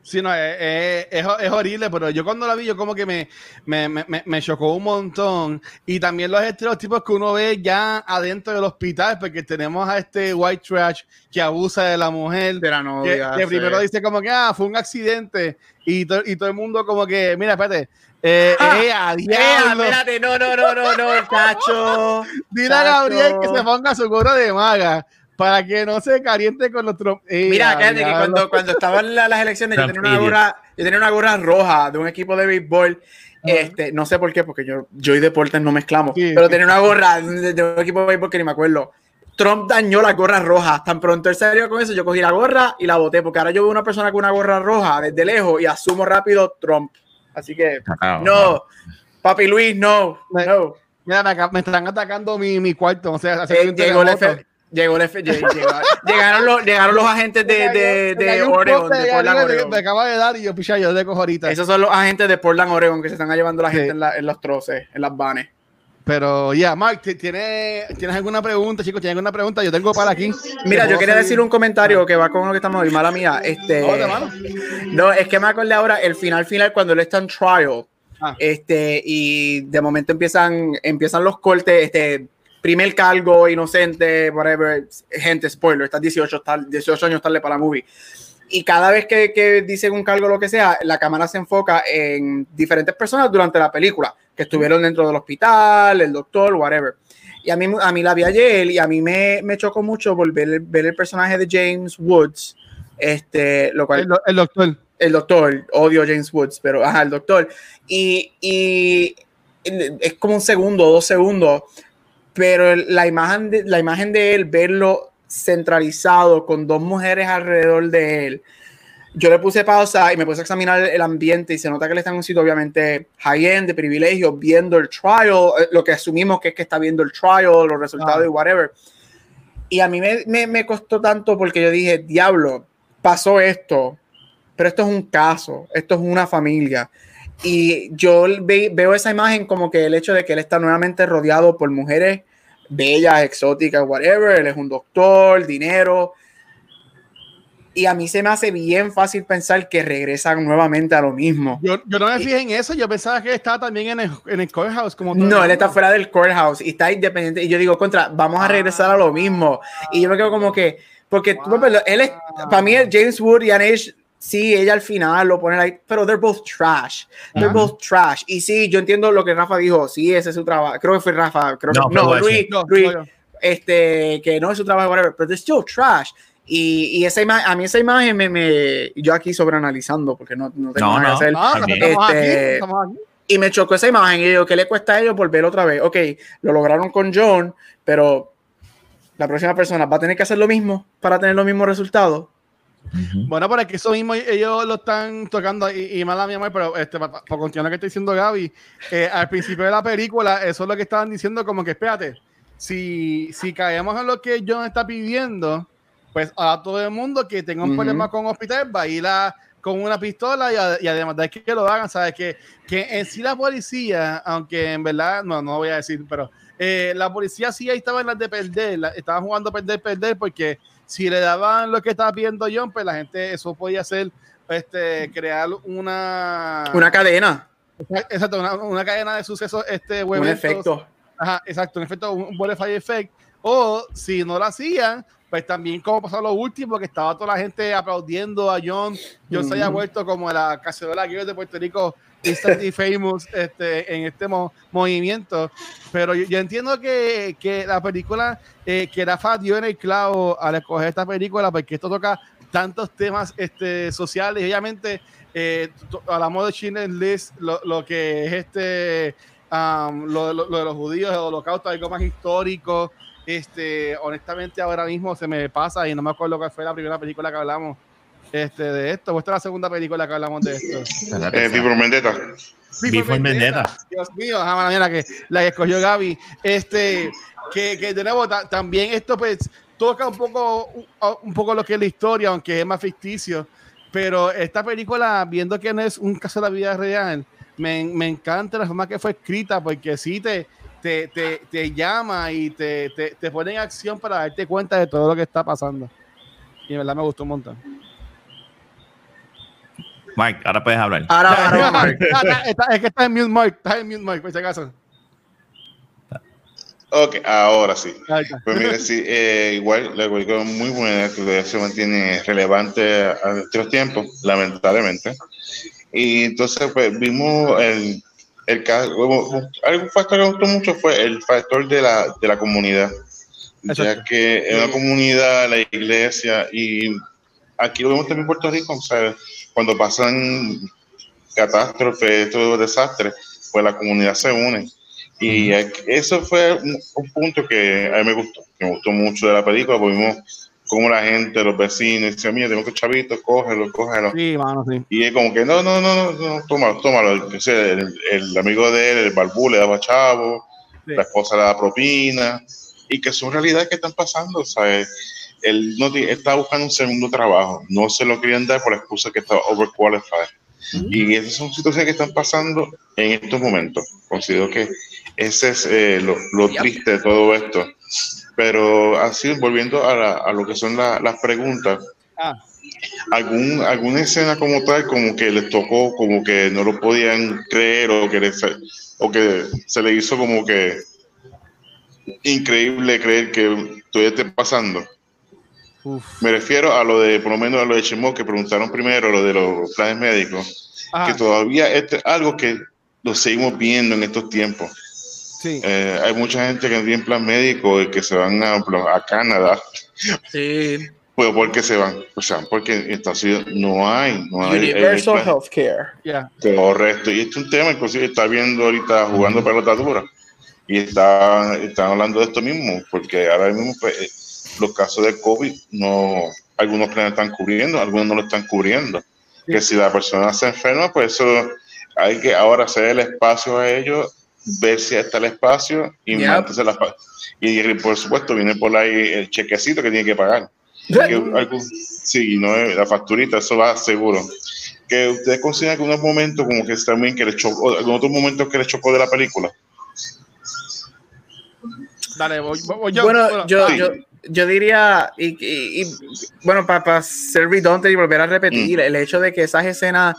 Sí, no, es, es, horrible, pero yo cuando la vi, yo como que me, me, me, me, chocó un montón. Y también los estereotipos que uno ve ya adentro del hospital, porque tenemos a este white trash que abusa de la mujer. De la novia. Que, primero dice como que, ah, fue un accidente. Y, y todo el mundo como que, mira, espérate. Eh, ah, eh, a espérate, no, no, no, no, no, cacho. Dile a Gabriel que se ponga su gorro de maga para que no se caliente con los trompetas. Mira, que cuando, cuando estaban las elecciones, yo tenía, una gorra, yo tenía una gorra roja de un equipo de béisbol. Este, no sé por qué, porque yo, yo y deportes no mezclamos, pero tenía una gorra de, un equipo de béisbol que ni me acuerdo. Trump dañó las gorras rojas. Tan pronto él salió con eso, yo cogí la gorra y la boté, porque ahora yo veo una persona con una gorra roja desde lejos y asumo rápido Trump. Así que, no, papi Luis, no, no. Mira, me, están atacando mi, mi cuarto. O sea, eh, llegó, el Llegó el llegaron, los, llegaron los agentes de, de, de Oregon, de Portland, Oregon. Me acaba de dar y yo, picha, yo de cojo ahorita. Esos son los agentes de Portland, Oregon, que se están llevando la gente en, la, en, los troces, en las vanes. Pero ya, Mark, ¿tienes, ¿tienes alguna pregunta, chicos? ¿Tienes alguna pregunta? Yo tengo para aquí. Mira, yo quería decir un comentario que va con lo que estamos hoy, mala mía. Este, no, es que me acordé ahora, el final final, cuando él está en trial, ah. este, y de momento empiezan, empiezan los cortes, este, primer cargo, inocente, whatever, gente, spoiler, estás 18, 18 años tarde para la movie. Y cada vez que, que dicen un cargo, lo que sea, la cámara se enfoca en diferentes personas durante la película, que estuvieron dentro del hospital, el doctor, whatever. Y a mí, a mí la vi ayer y a mí me, me chocó mucho volver ver el personaje de James Woods, este, lo cual... El, doctor. El doctor, odio a James Woods, pero ajá, el doctor. Y, y es como un segundo, dos segundos, pero la imagen de, la imagen de él, verlo centralizado con dos mujeres alrededor de él, yo le puse pausa y me puse a examinar el ambiente y se nota que le están un sitio obviamente high-end, de privilegio, viendo el trial, eh, lo que asumimos que es que está viendo el trial, los resultados y whatever. Y a mí me, me, me, costó tanto porque yo dije, diablo, pasó esto, pero esto es un caso, esto es una familia. Y yo veo esa imagen como que el hecho de que él está nuevamente rodeado por mujeres bellas, exóticas, whatever, él es un doctor, dinero, y a mí se me hace bien fácil pensar que regresan nuevamente a lo mismo. Yo, yo no me fijé en eso, yo pensaba que estaba también en el, en el courthouse. Como no, él está fuera del courthouse y está independiente. Y yo digo, contra, vamos a regresar a lo mismo. Y yo me quedo como que, porque él es, para mí, James Wood y Anish, sí, ella al final lo pone ahí, pero they're both trash. They're both trash. Y sí, yo entiendo lo que Rafa dijo, sí, ese es su trabajo. Creo que fue Rafa, creo no, que, no, Luis, Luis, este, que no es su trabajo, whatever, pero they're still trash. Y, y, esa imagen, a mí esa imagen me, me, yo aquí sobreanalizando porque no, no tengo nada que hacer. Este, y me chocó esa imagen y digo, ¿qué le cuesta a ellos volver otra vez? Ok, lo lograron con John, pero la próxima persona va a tener que hacer lo mismo para tener los mismos resultados. Bueno, es que eso mismo ellos lo están tocando y, y mala mi amor, pero este, para, continuar lo que está diciendo Gaby, eh, al principio de la película, eso es lo que estaban diciendo, como que espérate, si, si caemos en lo que John está pidiendo, pues a todo el mundo que tenga un problema con hospital va a ir a, con una pistola y, además de que lo hagan, ¿sabes? Que, que en sí la policía, aunque en verdad, no, no voy a decir, pero eh, la policía sí ahí estaba en las de perder, estaba jugando a perder, perder, porque si le daban lo que estaba pidiendo John, pues la gente, eso podía ser, este, crear una... Una cadena. Exacto, una, cadena de sucesos, este, Un efecto. Ajá, exacto, un efecto, un butterfly effect. O si no lo hacían, pues también como pasó lo último, que estaba toda la gente aplaudiendo a John. John se haya vuelto como la cacerola de Puerto Rico, instantly famous este, en este movimiento. Pero yo, entiendo que, que, la película, eh, que Rafa dio en el clavo al escoger esta película, porque esto toca tantos temas este, sociales. obviamente, eh, hablamos de Schindler's List, lo, lo que es este, um, lo, lo, de los judíos, el holocausto, algo más histórico. Este, honestamente, ahora mismo se me pasa y no me acuerdo cuál fue la primera película que hablamos este, de esto. ¿O esta es la segunda película que hablamos de esto? Eh, Before Vendetta. Vendetta. Dios mío, la que, la que escogió Gaby. Este, que, que de nuevo, también esto pues toca un poco, un poco lo que es la historia, aunque es más ficticio. Pero esta película, viendo que no es un caso de la vida real, me, me encanta la forma que fue escrita, porque sí te, te, te, te llama y te, te, te, pone en acción para darte cuenta de todo lo que está pasando. Y en verdad me gustó un montón. Mike, ahora puedes hablar. Ahora, ahora, es que está en mute, Mike. Está en mute, Mike, por si acaso. Ok, ahora sí. Pues mire, sí, eh, igual la película muy buena, que se mantiene relevante a nuestros tiempos, lamentablemente. Y entonces, pues vimos el el algo factor que me gustó mucho fue el factor de la, de la comunidad, ya que en una comunidad, la iglesia, y aquí lo vemos también en Puerto Rico, cuando pasan catástrofes, estos desastres, pues la comunidad se une. Y eso fue un, punto que a mí me gustó, que me gustó mucho de la película, porque vimos como la gente, los vecinos, decían, mira, tengo que chavito, cógelo, cógelo. Sí, mano, sí. Y es como que, no, no, no, no, tómalo, tómalo. El, el, amigo de él, el barbú, le daba chavo, la esposa le da propina, y que son realidades que están pasando, sea, Él no estaba buscando un segundo trabajo, no se lo querían dar por la excusa que estaba overqualified. Y esas son situaciones que están pasando en estos momentos. Considero que ese es eh, lo, lo triste de todo esto pero así, volviendo a, lo que son las preguntas, ah. ¿algún, ¿alguna escena como tal, como que les tocó, como que no lo podían creer o que, o que se le hizo como que increíble creer que todavía esté Me refiero a lo de, por lo menos a lo de Chemo, que preguntaron primero, lo de los planes médicos, que todavía es algo que lo seguimos viendo en estos tiempos eh, hay mucha gente que tiene plan médico y que se van a, a Canadá. Sí. Pues porque se van, o sea, porque en Estados Unidos no hay, no hay Universal eh, Healthcare. Yeah. Correcto. Y este es un tema, inclusive está viendo ahorita jugando pelota dura y está, están hablando de esto mismo, porque ahora mismo pues, eh, los casos de COVID no algunos planes están cubriendo, algunos no lo están cubriendo. Que si la persona se enferma, pues eso hay que ahora hacer el espacio a ellos, ver si está el espacio y yep. la y por supuesto viene por ahí el chequecito que tiene que pagar. sí, no la facturita, eso va seguro. Que ustedes consideran que unos momentos como que también que les chocó, algún otro momento que les chocó de la película. Dale, voy, yo. Bueno, yo, yo, diría, y, bueno, para, ser redundante y volver a repetir, mm. el hecho de que esas escenas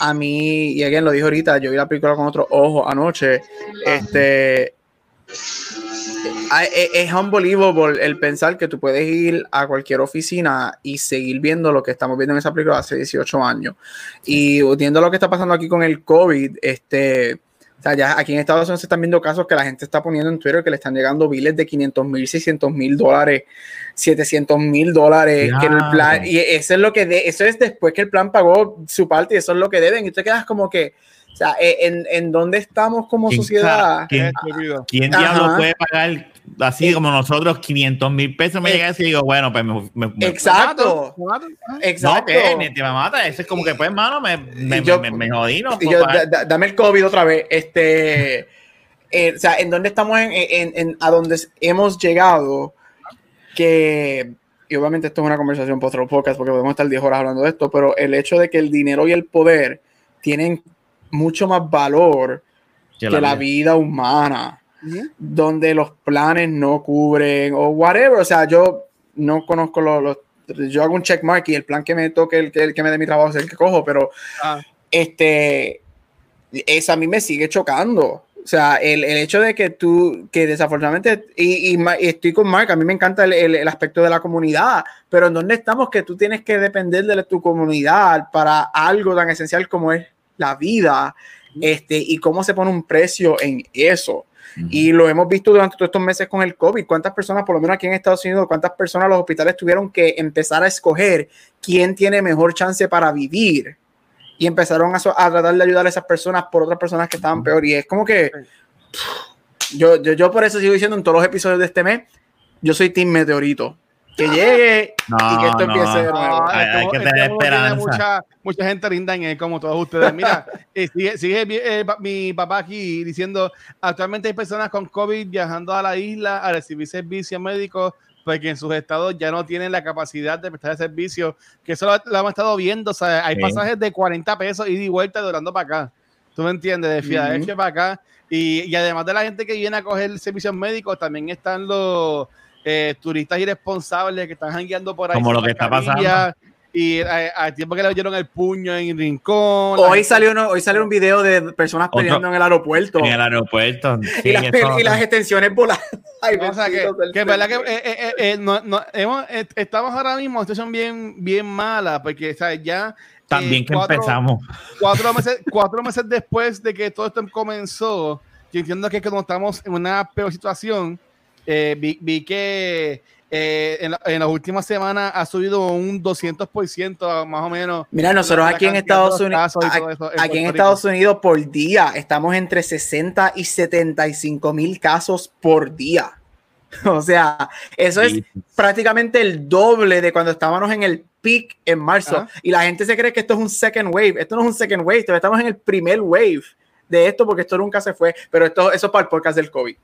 a mí, y alguien lo dijo ahorita, yo vi la película con otro ojo anoche, este, es unbelievable el pensar que tú puedes ir a cualquier oficina y seguir viendo lo que estamos viendo en esa película hace 18 años. Y viendo lo que está pasando aquí con el COVID, este, sea, ya aquí en Estados Unidos se están viendo casos que la gente está poniendo en Twitter que le están llegando biles de 500 mil, 600 mil dólares, 700 mil dólares. y eso es lo que de, eso es después que el plan pagó su parte y eso es lo que deben. Y tú quedas como que, o sea, ¿en, en dónde estamos como sociedad? ¿Quién, ¿quién diablo puede pagar así como nosotros 500 mil pesos? Me llega y digo, bueno, pues me, me, Exacto. Exacto. No, que te me mata. Eso es como que, pues, hermano, me, me, me, me jodí. No, yo, dame el COVID otra vez. Este, eh, o sea, ¿en dónde estamos? En, en, en, a dónde hemos llegado que y obviamente esto es una conversación por otro podcast porque podemos estar 10 horas hablando de esto, pero el hecho de que el dinero y el poder tienen mucho más valor que, la, vida. humana, donde los planes no cubren o whatever. O sea, yo no conozco los, yo hago un check mark y el plan que me toque, el, el que me dé mi trabajo es el que cojo, pero ah. este, eso a mí me sigue chocando. O sea, el, el, hecho de que tú, que desafortunadamente, y, y, estoy con Mark, a mí me encanta el, el, aspecto de la comunidad, pero ¿en dónde estamos que tú tienes que depender de tu comunidad para algo tan esencial como es la vida? Este, y cómo se pone un precio en eso. Y lo hemos visto durante todos estos meses con el COVID. ¿Cuántas personas, por lo menos aquí en Estados Unidos, cuántas personas los hospitales tuvieron que empezar a escoger quién tiene mejor chance para vivir? y empezaron a, a, tratar de ayudar a esas personas por otras personas que estaban peor. Y es como que yo, yo, yo por eso sigo diciendo en todos los episodios de este mes, yo soy Team Meteorito. Que llegue y que esto empiece de nuevo. hay, que tener esperanza. Mucha, mucha gente linda en él, como todos ustedes. Mira, eh, sigue, sigue eh, mi papá aquí diciendo, actualmente hay personas con COVID viajando a la isla a recibir servicios médicos porque en sus estados ya no tienen la capacidad de prestar el servicio, que eso lo, hemos estado viendo, o sea, hay pasajes de 40 pesos y de vuelta durando para acá. ¿Tú me entiendes? De Filadelfia para acá. Y, y, además de la gente que viene a coger servicios médicos, también están los eh, turistas irresponsables que están jangueando por ahí. Como lo que está pasando y eh, al tiempo que le dieron el puño en el rincón. Hoy salió, uno, hoy salió un video de personas peleando en el aeropuerto. En el aeropuerto. y, las, y, las, extensiones volando. o sea que, que verdad que eh, eh, eh no, no, hemos, estamos ahora mismo en situación bien, bien mala, porque ¿sabes? ya. También que cuatro, empezamos. Cuatro meses, cuatro meses después de que todo esto comenzó, yo entiendo que, que no estamos en una peor situación. Vi, vi que eh, en, en, las últimas semanas ha subido un 200% más o menos. Mira, nosotros aquí en Estados Unidos, aquí en Estados Unidos por día estamos entre 60 y 75 mil casos por día. O sea, eso es prácticamente el doble de cuando estábamos en el peak en marzo. Y la gente se cree que esto es un second wave. Esto no es un second wave, estamos en el primer wave de esto porque esto nunca se fue. Pero esto, eso es para el podcast del COVID.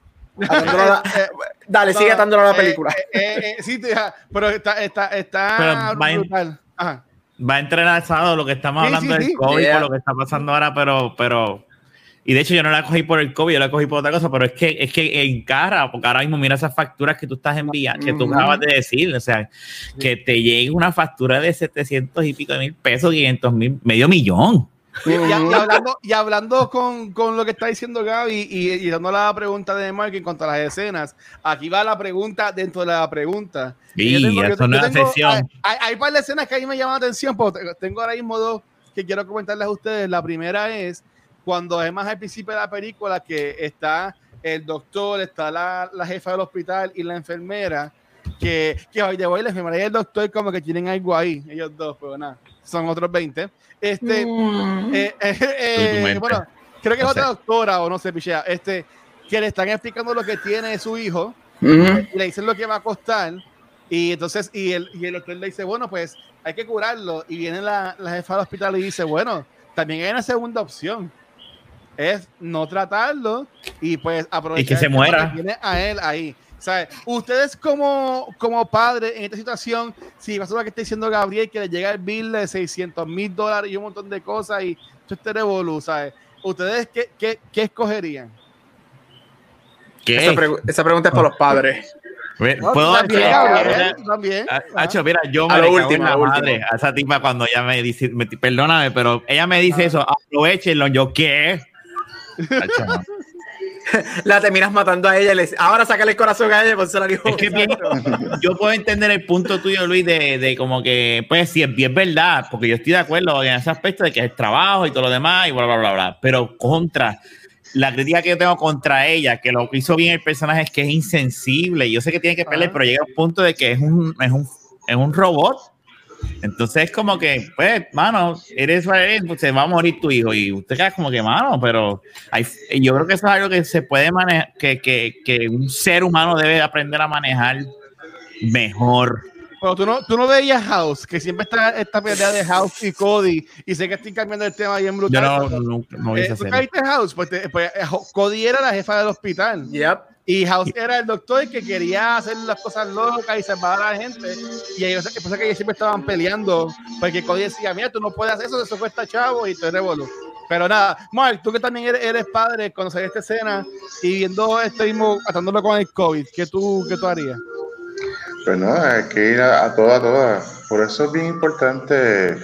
Dale, sigue atándolo a la película. sí, pero está, está, está va, entrelazado lo que estamos hablando del COVID por lo que está pasando ahora, pero, pero y de hecho yo no la cogí por el COVID, yo la cogí por otra cosa, pero es que es que en cara, porque ahora mismo mira esas facturas que tú estás enviando, que tú acabas de decir, o sea, que te llegue una factura de 700 y pico de mil pesos, 500 mil, medio millón. Y, hablando, y hablando con, con, lo que está diciendo Gaby y, y, dando la pregunta de Mark en cuanto a las escenas, aquí va la pregunta dentro de la pregunta. Sí, tengo, eso no es sesión. Hay, hay, un par de escenas que a mí me llaman la atención, porque tengo ahora mismo dos que quiero comentarles a ustedes. La primera es cuando además al principio de la película que está el doctor, está la, la jefa del hospital y la enfermera, que, que hoy de hoy la enfermera y el doctor como que tienen algo ahí, ellos dos, pero nada, son otros 20. Este, mm. eh, eh, eh, bueno, creo que es otra doctora o no sé, pichea, este, que le están explicando lo que tiene su hijo y le dicen lo que va a costar Y entonces, y el, y el doctor le dice, bueno, pues hay que curarlo. Y viene la, la jefa del hospital y dice, bueno, también hay una segunda opción. Es no tratarlo y pues aprovechar y que se muera. Que tiene a él ahí. Ustedes como, como padre en esta situación, si pasa lo que está diciendo Gabriel, que le llega el bill de 600 mil dólares y un montón de cosas y esto es revolú, ¿sabes? ¿Ustedes qué, qué, qué escogerían? ¿Qué? Esa, esa, pregunta es para los padres. ¿Puedo también, Gabriel, también. Hacho, mira, yo me le en la madre a esa tipa cuando ella me dice, perdóname, pero ella me dice ah. eso, aprovechenlo, yo qué. la terminas matando a ella y le ahora sácale el corazón a ella, pues se la dijo. Es que yo puedo entender el punto tuyo, Luis, de, de como que, pues, si es bien verdad, porque yo estoy de acuerdo en ese aspecto de que es trabajo y todo lo demás y bla, bla, bla, bla. Pero contra, la crítica que yo tengo contra ella, que lo que hizo bien el personaje es que es insensible. Yo sé que tiene que pelear, pero llega un punto de que es un, es un, es un robot entonces es como que, pues, mano, eres, pues, se va a morir tu hijo y usted queda como que, mano, pero hay, yo creo que eso es algo que se puede manejar, que, que, que un ser humano debe aprender a manejar mejor. Pero tú no, tú no veías House, que siempre está esta pelea de House y Cody, y sé que estoy cambiando el tema bien brutal. Yo no, no, no, eh, ¿Tú House? Pues, pues, eh, Cody era la jefa del hospital. Yep. Y House era el doctor que quería hacer las cosas locas y salvar a la gente. Y ellos, pasa que ellos siempre estaban peleando, porque Cody decía, mira, tú no puedes hacer eso, eso cuesta chavo y te revolú. Pero nada, Mark, tú que también eres, padre, cuando salió esta escena y viendo este mismo, atándolo con el COVID, ¿qué tú, qué tú harías? Pues no, hay que ir a, a todas, todas. Por eso es bien importante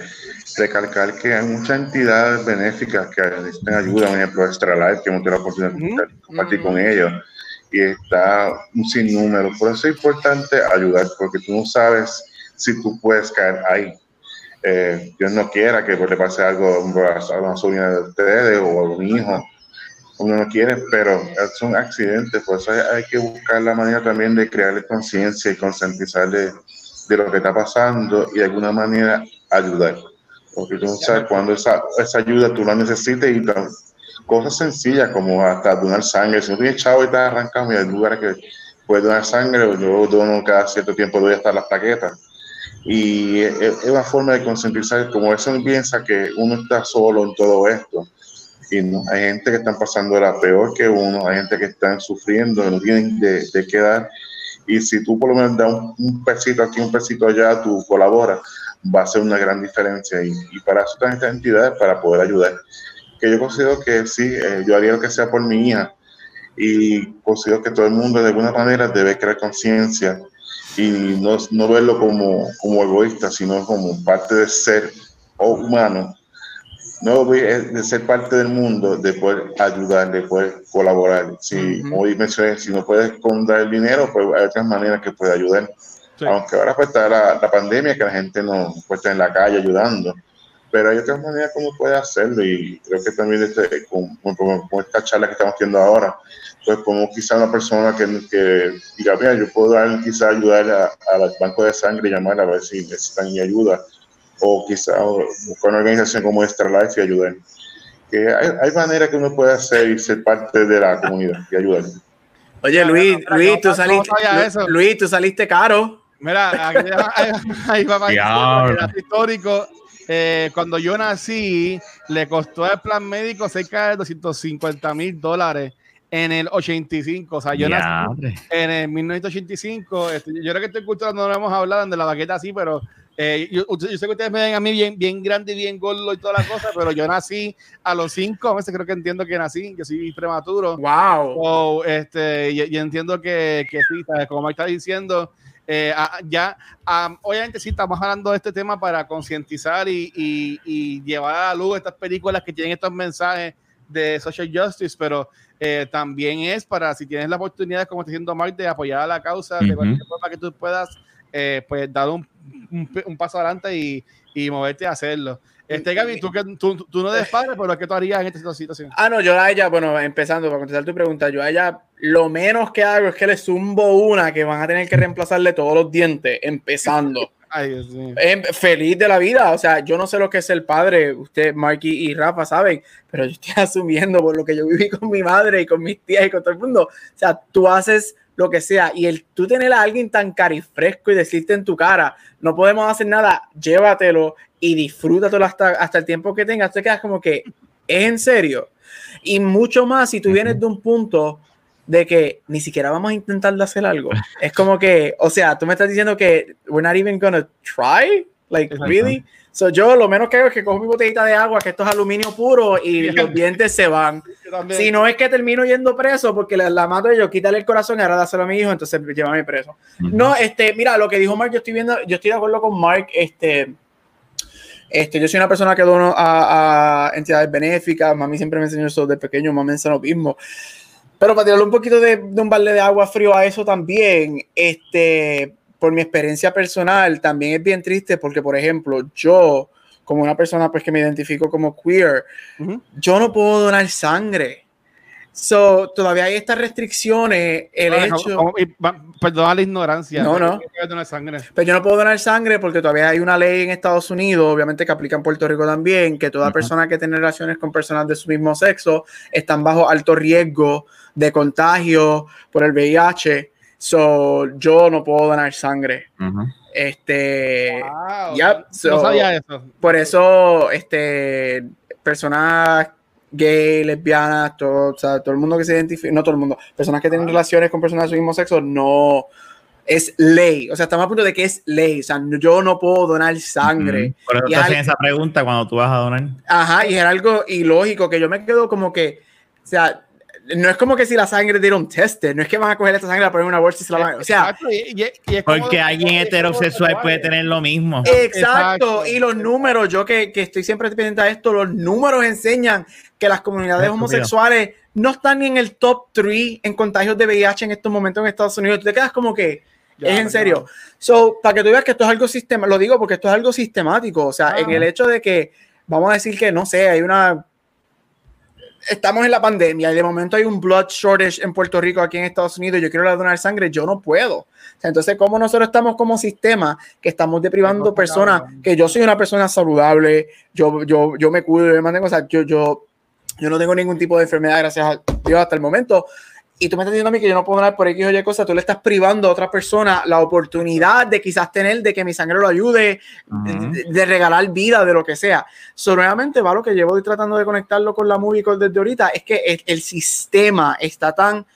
recalcar que hay muchas entidades benéficas que necesitan ayuda, por ejemplo, Extra Life, que hemos tenido la oportunidad de compartir con ellos y está un sinnúmero. Por eso es importante ayudar, porque tú no sabes si tú puedes caer ahí. Eh, Dios no quiera que le pase algo a una sobrina de ustedes o a un hijo. Uno no quiere, pero es un accidente. Por eso hay, que buscar la manera también de crearle conciencia y concientizar de, lo que está pasando y de alguna manera ayudar. Porque tú no sabes cuándo esa, esa ayuda tú la necesites y cosas sencillas como hasta donar sangre. Si no tienes chavo y estás arrancando, hay lugares que puedes donar sangre, yo dono cada cierto tiempo, doy hasta las plaquetas. Y es, una forma de concientizar, como eso piensa que uno está solo en todo esto. Y no, hay gente que están pasando la peor que uno, hay gente que están sufriendo, no tienen de, de qué dar. Y si tú por lo menos das un, pesito aquí, un pesito allá, tú colaboras, va a ser una gran diferencia. Y, y para eso están estas entidades, para poder ayudar que yo considero que sí, eh, yo haría lo que sea por mi hija y considero que todo el mundo de alguna manera debe crear conciencia y no, no, verlo como, como egoísta, sino como parte de ser humano, no de ser parte del mundo, de poder ayudar, de poder colaborar. Si, hoy mencioné, si no puedes dar el dinero, pues hay otras maneras que puede ayudar. Aunque ahora pues está la, la, pandemia, que la gente no puede estar en la calle ayudando pero hay otras maneras como puede hacerlo y creo que también este, con, esta charla que estamos teniendo ahora, pues como quizá una persona que, que diga, mira, yo puedo dar, quizá ayudar al banco de sangre y llamar a ver si necesitan mi ayuda, o quizá buscar una organización como Extra Life y ayudar. Que hay, hay maneras que uno puede hacer y ser parte de la comunidad y ayudar. Oye, Luis, Luis, tú saliste, Luis, tú saliste caro. Mira, ahí va para histórico eh, cuando yo nací, le costó el plan médico cerca de 250 mil dólares en el 85. O sea, yo nací en el 1985. Este, yo creo que estoy cultura no lo hemos hablado de la baqueta así, pero eh, yo, sé que ustedes me ven a mí bien, bien grande y bien gordo y toda la cosa, pero yo nací a los cinco meses, creo que entiendo que nací, que soy prematuro. ¡Wow! este, y, entiendo que, que sí, como me está diciendo, eh, ya, obviamente sí estamos hablando de este tema para concientizar y, llevar a la luz estas películas que tienen estos mensajes de social justice, pero eh, también es para si tienes la oportunidad, como está diciendo Mark, de apoyar a la causa de cualquier forma que tú puedas, eh, pues dar un, un, paso adelante y, y moverte a hacerlo. Este, Gaby, tú, tú, tú no eres padre, pero ¿qué tú harías en esta situación? Ah, no, yo a ella, bueno, empezando para contestar tu pregunta, yo a ella lo menos que hago es que le zumbo una que van a tener que reemplazarle todos los dientes, empezando. Ay, Dios mío. Em, feliz de la vida, o sea, yo no sé lo que es el padre, usted, Marky y Rafa saben, pero yo estoy asumiendo por lo que yo viví con mi madre y con mis tías y con todo el mundo. O sea, tú haces lo que sea. Y el tú tener a alguien tan carifresco y decirte en tu cara, no podemos hacer nada, llévatelo y disfrútatelo hasta, hasta el tiempo que tengas. Te quedas como que, ¿es en serio? Y mucho más si tú vienes de un punto de que ni siquiera vamos a intentar hacer algo. Es como que, o sea, tú me estás diciendo que we're not even gonna try, like really. So yo lo menos que hago es que cojo mi botellita de agua, que esto es aluminio puro y los dientes se van. Si no es que termino yendo preso porque la, la mato yo, quítale el corazón y ahora dáselo a mi hijo, entonces llévame preso. No, este, mira, lo que dijo Mark, yo estoy viendo, yo estoy de acuerdo con Mark, este, este, yo soy una persona que dono a, a entidades benéficas, mami siempre me enseñó eso de pequeño, mami me enseñó lo mismo. Pero para tirarle un poquito de, de, un balde de agua frío a eso también, este, por mi experiencia personal, también es bien triste porque, por ejemplo, yo, como una persona pues, que me identifico como queer, uh -huh. yo no puedo donar sangre. So, todavía hay estas restricciones. El bueno, hecho. Como, perdona la ignorancia. No, no. Pero yo no puedo donar sangre porque todavía hay una ley en Estados Unidos, obviamente que aplica en Puerto Rico también, que toda uh -huh. persona que tiene relaciones con personas de su mismo sexo están bajo alto riesgo de contagio por el VIH. So, yo no puedo donar sangre. Uh -huh. Este. Wow, yep, so, no sabía eso. Por eso, este, personas gay, lesbianas, todo, o sea, todo el mundo que se identifica, no todo el mundo, personas que tienen relaciones con personas de su mismo sexo, no es ley. O sea, estamos a punto de que es ley. O sea, yo no puedo donar sangre. Por eso te hacen esa pregunta cuando tú vas a donar. Ajá, y es algo ilógico que yo me quedo como que, o sea, no es como que si la sangre dieron teste, no es que van a coger esta sangre a poner en una bolsa y se la van a. O sea, y, y, y porque alguien heterosexual puede tener lo mismo. Exacto. Exacto. Y los números, yo que, que, estoy siempre pendiente a esto, los números enseñan que las comunidades homosexuales no están ni en el top 3 en contagios de VIH en estos momentos en Estados Unidos. Tú te quedas como que. Ya, es en serio. Ya. So, para que tú veas que esto es algo sistemático, lo digo porque esto es algo sistemático. O sea, ah. en el hecho de que, vamos a decir que, no sé, hay una estamos en la pandemia y de momento hay un blood shortage en Puerto Rico, aquí en Estados Unidos, yo quiero donar sangre, yo no puedo. Entonces, como nosotros estamos como sistema que estamos deprivando personas, que yo soy una persona saludable, yo, yo, yo me cuido, yo mantengo, o sea, yo, yo, yo no tengo ningún tipo de enfermedad, gracias a Dios, hasta el momento. Y tú me estás diciendo a mí que yo no puedo donar por X o Y cosas, tú le estás privando a otra persona la oportunidad de quizás tener, de que mi sangre lo ayude, uh -huh. de, de, regalar vida, de lo que sea. So, nuevamente, va lo que llevo tratando de conectarlo con la movie desde ahorita, es que el, el sistema está tan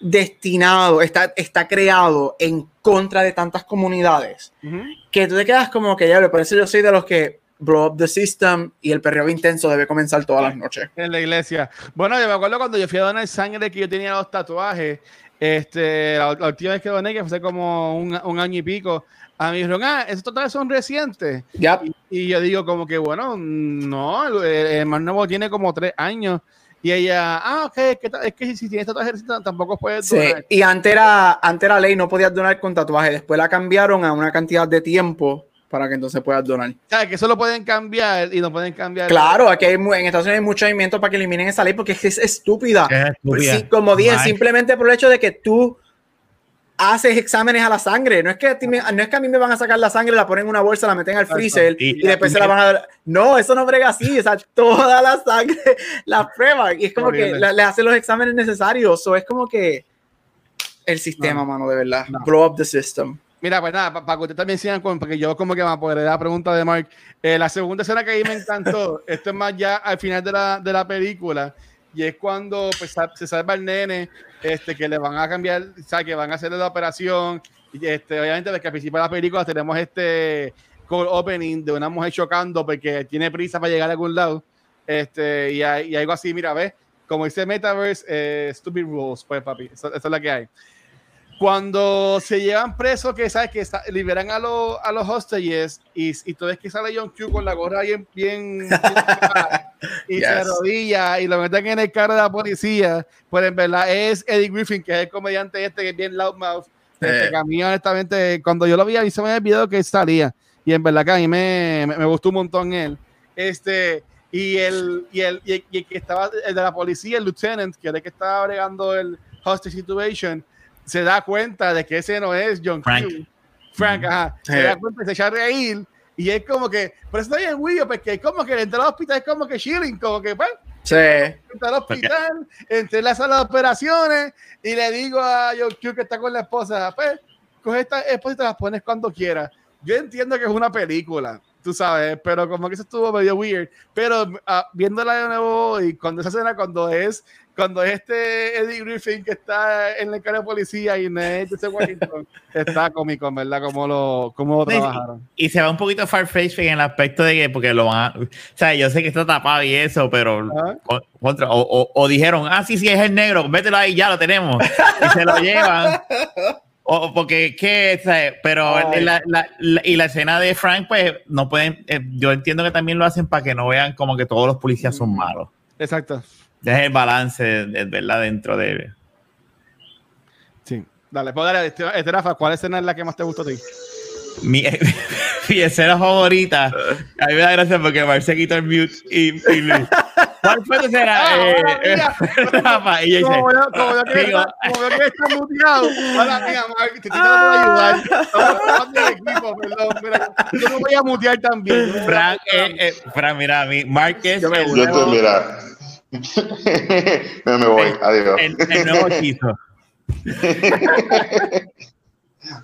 destinado, está, está creado en contra de tantas comunidades, uh -huh. que tú te quedas como que ya, por eso yo soy de los que blow up the system y el perreo intenso debe comenzar todas las noches. En la iglesia. Bueno, yo me acuerdo cuando yo fui a donar sangre que yo tenía los tatuajes. Este, la, la última vez que doné, que fue hace como un, un año y pico, a mí dijeron, ah, esos tatuajes son recientes. Yep. Y, y, yo digo, como que, bueno, no, el, el, más nuevo tiene como tres años. Y ella, ah, ok, es que, es que si tienes tatuajes tampoco puedes donar. Sí, y antes era, antes era ley, no podías donar con tatuajes. Después la cambiaron a una cantidad de tiempo para que entonces puedas donar. ¿Sabes? Que eso lo pueden cambiar y no pueden cambiar. Claro, aquí hay, en Estados Unidos hay mucho movimiento para que eliminen esa ley porque es, es estúpida. Es estúpida. Sí, como dije, simplemente por el hecho de que tú haces exámenes a la sangre. No es, que a ti me, no es que a mí me van a sacar la sangre, la ponen en una bolsa, la meten al freezer y, y después se la van a dar. No, eso no brega así. O sea, toda la sangre la prueban. Y es como que le, le hacen los exámenes necesarios. O es como que el sistema, no. mano, de verdad. No. Blow up the system. Mira, pues nada, para que ustedes también sigan con, porque yo como que me apoderé de la pregunta de Mark. Eh, la segunda escena que ahí me encantó, esto es más ya al final de la, de la película, y es cuando pues, se salva el nene, este, que le van a cambiar, o sea, que van a hacerle la operación, y este, obviamente desde que al principio de la película tenemos este call opening de una mujer chocando porque tiene prisa para llegar a algún lado, este, y, hay, y algo así, mira, ves, como dice Metaverse, eh, Stupid Rules, pues papi, eso, eso es la que hay cuando se llevan presos, que sabes que está, liberan a, lo, a los hostages y, y tú ves que sale John Q con la gorra bien, bien, y yes. se arrodilla y lo meten en el carro de la policía, pues en verdad es Eddie Griffin, que es el comediante este que es bien loudmouth. Este, que a mí, honestamente, cuando yo lo vi, avisó en el video que salía y en verdad que a mí me, me, me gustó un montón él. Este, y el, y el, y el, y el que estaba, el de la policía, el lieutenant, que era el que estaba bregando el hostage situation se da cuenta de que ese no es John Frank. Q. Frank, ajá. Sí. Se da cuenta y se echa a reír. Y es como que, pero eso está bien, porque es como que entrar al hospital es como que chilling, como que, pues, Sí. al hospital, entré en la sala de operaciones y le digo a John Q que está con la esposa, pues, coge esta esposa y te las pones cuando quieras. Yo entiendo que es una película, tú sabes, pero como que eso estuvo medio weird. Pero uh, viéndola de nuevo y cuando esa escena, cuando es cuando este Eddie Griffin que está en la cara de policía y ese Washington está cómico, ¿verdad? Como lo, cómo lo trabajaron. Y, se va un poquito Farface en el aspecto de que, porque lo van a, o sea, yo sé que está tapado y eso, pero contra, o, o, dijeron, ah, sí, sí, es el negro, mételo ahí, ya lo tenemos. Y se lo llevan. O porque que, pero la, la, y la escena de Frank, pues no pueden, eh, yo entiendo que también lo hacen para que no vean como que todos los policías son mm. malos. Exacto. Es el balance, de, verdad, dentro de. Sí. Dale, pues dale, este, este, Rafa, ¿cuál escena es la que más te gustó a ti? Mi, mi escena favorita. A mí me da gracia porque Marce quitó el mute y, y ¿Cuál fue tu escena? Ah, eh, Rafa, y yo como, yo, como, yo que digo, está, como yo que está muteado. Hola, mía, Mark, te estoy tratando de ayudar. Estamos jugando el equipo, perdón. Mira, yo me voy a mutear también. Frank, eh, eh, Frank, mira, mi Mark es. Yo, me, yo te, mira. no me voy, adiós. El, el nuevo hechizo.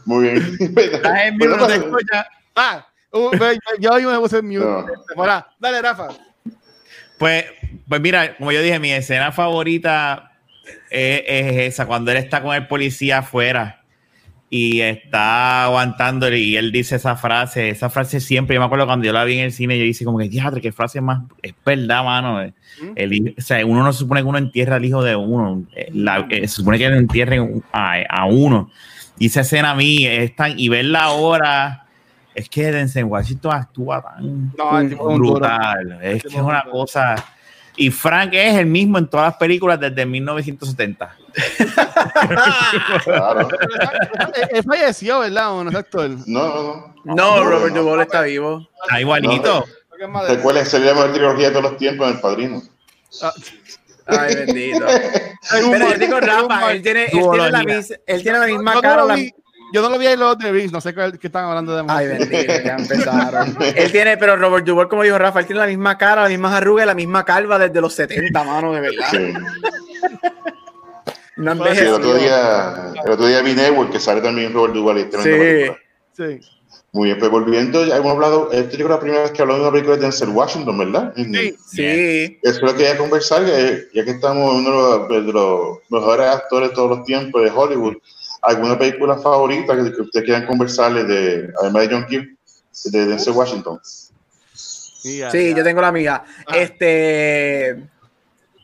Muy bien. Estás en mute, no te escucha. Ah, uh, yo me puse en mute. No. Dale, Rafa. Pues, pues mira, como yo dije, mi escena favorita es, es esa, cuando él está con el policía afuera y está aguantando y él dice esa frase, esa frase siempre, yo me acuerdo cuando yo la vi en el cine, yo dije como que, diadre, qué frase más, es verdad, mano. El, o sea, uno no se supone que uno entierra al hijo de uno, eh, eh, se supone que él entierre a, a, uno. Y esa escena a mí es tan, y verla ahora, es que Denzel Washington actúa tan brutal, es que es una cosa y Frank es el mismo en todas las películas desde 1970. Claro. Él falleció, ¿verdad? ¿O no es actor? No, no, no. Robert Duvall está vivo. Está igualito. Recuerda que sería la mejor trilogía de todos los tiempos en El Padrino. Ah. Ay, bendito. Pero yo digo, Rafa, él tiene, él tiene, la, mis, él tiene la misma cara. La, yo no lo vi en los de Vince, no sé qué, qué, están hablando de Ay, bendito, ya empezaron. él tiene, pero Robert Duvall, como dijo Rafa, él tiene la misma cara, la misma arruga y la misma calva desde los 70, mano, de verdad. Sí. No sí, el, otro día, el otro día vi Network, que sale también Robert Duvall y sí. sí. Muy bien, pues volviendo, ya hemos hablado, esta yo creo la primera vez que hablamos de una película de Denzel Washington, ¿verdad? Sí, sí. Eso es lo que quería conversar, ya que estamos uno de los, de los mejores actores de todos los tiempos de Hollywood ¿Alguna película favorita que, ustedes quieran conversarle de, además de John Q, de Denzel Washington? Sí, yo tengo la mía. Ah. Este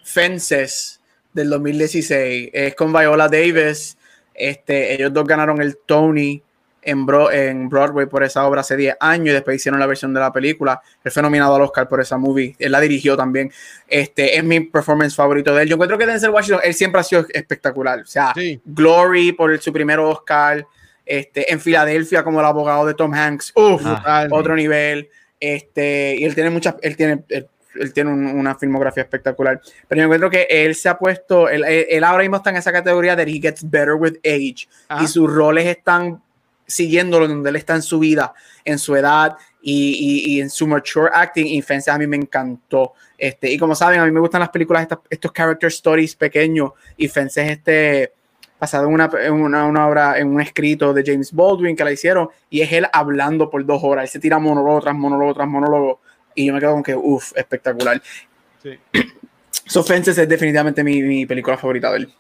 Fences del 2016 es con Viola Davis. Este, ellos dos ganaron el Tony en, en Broadway por esa obra hace 10 años y después hicieron la versión de la película. Él fue nominado al Oscar por esa movie. Él la dirigió también. Este es mi performance favorito de él. Yo encuentro que Denzel Washington, él siempre ha sido espectacular. O sea, Glory por su primer Oscar. Este, en Filadelfia como el abogado de Tom Hanks. Uf, otro nivel. Este, y él tiene muchas, él tiene, él, tiene una filmografía espectacular. Pero yo encuentro que él se ha puesto, él, él ahora mismo está en esa categoría de he gets better with age. Y sus roles están siguiéndolo donde él está en su vida, en su edad y, y, en su mature acting. Y Fences a mí me encantó. Este, y como saben, a mí me gustan las películas, estos character stories pequeños. Y Fences este basado en una, en una, una, obra, en un escrito de James Baldwin que la hicieron, y es él hablando por dos horas. Él se tira monólogo tras monólogo tras monólogo. Y yo me quedo con que, uff, espectacular. Sí. So Fences es definitivamente mi, mi película favorita de él.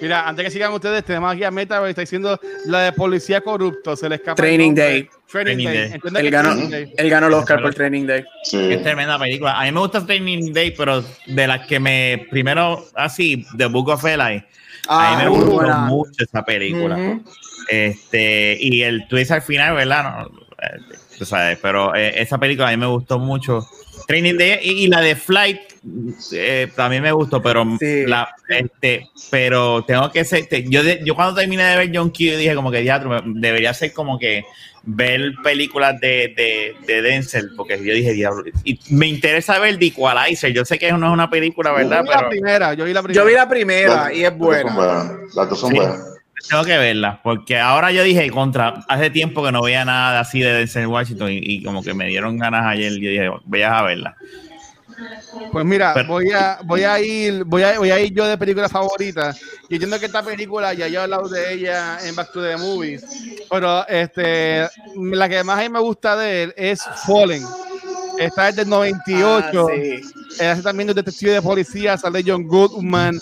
Mira, antes que sigan ustedes, tenemos aquí a Meta, está diciendo la de policía corrupto, se le escapa. Training Day. Training, Day. Él, ganó, él ganó el Oscar por Training Day. Sí. Es tremenda película. A mí me gusta Training Day, pero de las que me, primero, así, The Book of Eli. a mí me ah, gustó mucho esa película. este, y el twist al final, ¿verdad? No, eh, tú sabes, pero eh, esa película a mí me gustó mucho. Training Day y, la de Flight eh, también me gustó, pero la, este, pero tengo que ser, yo, yo cuando terminé de ver John Q dije como que teatro debería ser como que ver películas de, de, de Denzel, porque yo dije diablo, y me interesa ver The Equalizer, yo sé que no es una película, ¿verdad? Yo vi, la, primera, yo vi la primera, yo vi la primera y es buena. Las dos son buenas. Tengo que verla, porque ahora yo dije contra, hace tiempo que no veía nada así de Denzel Washington y, como que me dieron ganas ayer y dije, voy a verla. Pues mira, voy a, voy a ir, voy a, voy a ir yo de película favorita. Yo entiendo que esta película ya yo he hablado de ella en Back to the Movies, pero este, la que más a mí me gusta de él es Fallen. Esta es del 98. Ah, sí. Hace también de detective de policía, sale John Goodman.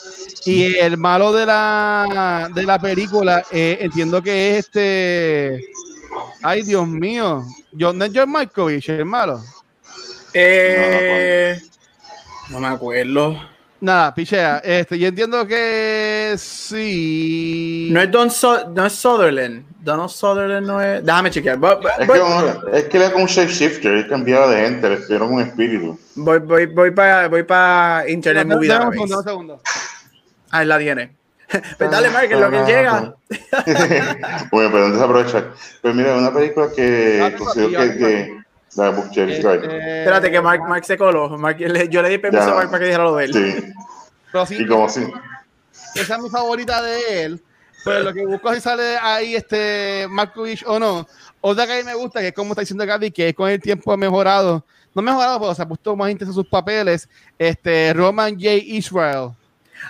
Y el malo de la, de la película, eh, entiendo que es este. Ay, Dios mío. John, ¿No es John Malkovich, el malo? Eh, no me acuerdo. Nada, pichea. Este, yo entiendo que sí. No es Don no es Sutherland. Donald Sutherland no es. Déjame chequear. es, Que, es que es como un shapeshifter, él cambiaba de gente, le dieron un espíritu. Voy, voy, voy para voy pa Internet Movie Database. Un segundo, Ahí la tiene. Pues dale, Mark, es lo que llega. bueno, pero antes aprovechar. Pues mira, una película que considero que, que la este... Espérate, que Mark, Mark se coló. Mark, yo le di permiso a Mark para que dijera lo de él. Sí. Pero sí, y como así. Esa es mi favorita de él. Pero lo que busco si sale ahí este Markovich o no. Otra que a mí me gusta, que es como está diciendo Gaby, que con el tiempo ha mejorado. No mejorado, pero se ha puesto más intenso sus papeles. Este Roman J. Israel.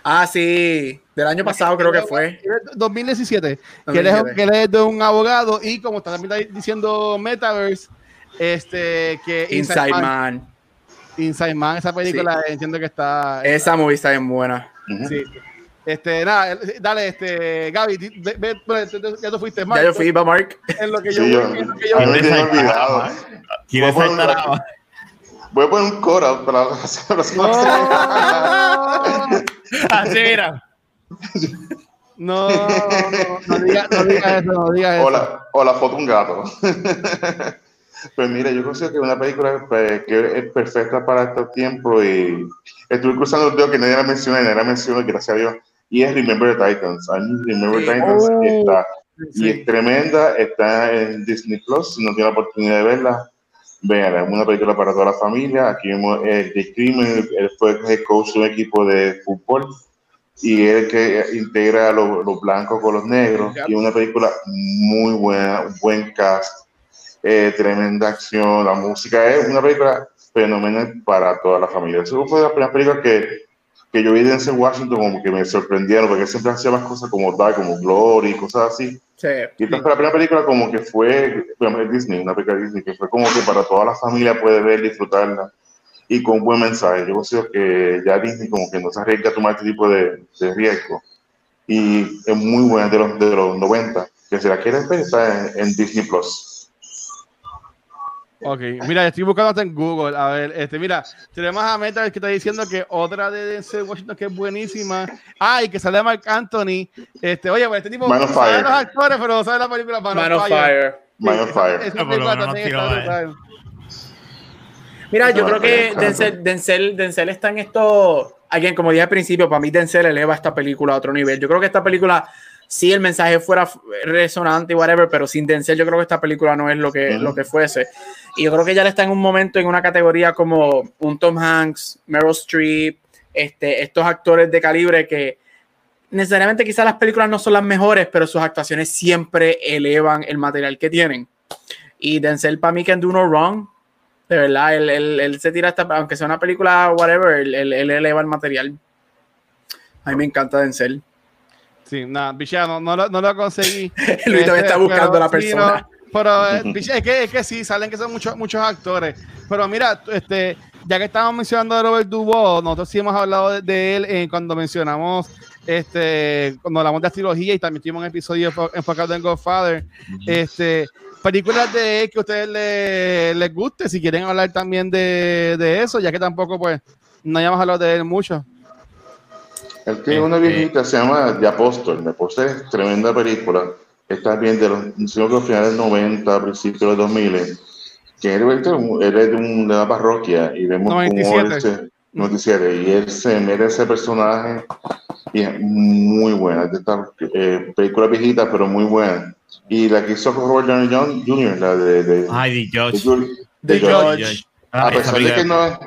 Ah, sí, del año pasado creo que fue. 2017, Que, él es, de un abogado y como está también diciendo Metaverse, este, que Inside, Man. Inside Man, esa película entiendo que está... Esa movie está bien buena. Sí. Este, nada, dale, este, Gaby, ve, ya tú fuiste, Mark. Ya yo fui, va Mark. En lo que yo, sí, yo, en lo que yo, me he olvidado. Voy a poner un coro para la próxima. Así mira. No, no, no digas no diga eso, no digas eso. O la, foto un gato. Pues mira, yo considero que es una película pues, que es perfecta para este tiempo y estuve cruzando el dedo que nadie la menciona, nadie la menciona, gracias a Dios, y es Remember the Titans. Remember the Titans oh, está, y es tremenda, está en Disney Plus, si no tiene la oportunidad de verla, Vean, es una película para toda la familia. Aquí vemos el de él fue el coach de un equipo de fútbol y él que integra a los, blancos con los negros. Y una película muy buena, buen cast, eh, tremenda acción, la música es una película fenomenal para toda la familia. Eso fue la primera película que, que yo vi de Denzel Washington como que me sorprendieron, porque siempre hacía las cosas como tal, como Glory, cosas así y esta fue la primera película como que fue, Disney, una película Disney, que fue como que para toda la familia puede ver, disfrutarla y con buen mensaje. Yo considero que ya Disney como que no se arriesga a tomar este tipo de, de riesgo. Y es muy buena de los, de los 90. Que si la quieres ver está en Disney Plus. Ok, mira, estoy buscando hasta en Google. A ver, este, mira, tenemos a Meta que está diciendo que otra de Denzel Washington que es buenísima. Ah, y que sale Mark Anthony. Este, oye, pues este tipo Man of sabe los actores, pero no sabe la película Man, Man of Fire. Man of Fire. Esa película también está Mira, yo creo que Denzel, Denzel, Denzel está en esto. Alguien, como dije al principio, para mí Denzel eleva esta película a otro nivel. Yo creo que esta película si el mensaje fuera resonante y whatever, pero sin Denzel yo creo que esta película no es lo que, lo que fuese. Y yo creo que ya le está en un momento en una categoría como un Tom Hanks, Meryl Streep, este, estos actores de calibre que necesariamente quizás las películas no son las mejores, pero sus actuaciones siempre elevan el material que tienen. Y Denzel para mí can do no wrong. De verdad, él, él, se tira hasta, aunque sea una película, whatever, él, él, eleva el material. A mí me encanta Denzel. Sí, no, no, lo, no lo conseguí. Luis también está este, buscando a la persona. pero eh, es, que, es que sí, salen que son muchos, muchos actores. Pero mira, este, ya que estábamos mencionando a Robert Duvall, nosotros sí hemos hablado de, él eh, cuando mencionamos, este, cuando hablamos de astrología y también tuvimos un episodio enfocado en Godfather. Este, películas de él que a ustedes les, les guste, si quieren hablar también de, de eso, ya que tampoco, pues, no hayamos hablado de él mucho. Él tiene una este, viejita, se llama The Apóstol. Apóstol es tremenda película. Está bien de los, sino finales del 90, principios de los 2000, que él, él es de, una parroquia y vemos 97. cómo él se, 97, y él se mete ese personaje y es muy buena. De esta eh, película viejita, pero muy buena. Y la que hizo Robert Downey Jr., la de, de, Ay, de George. De, George. A pesar de que no es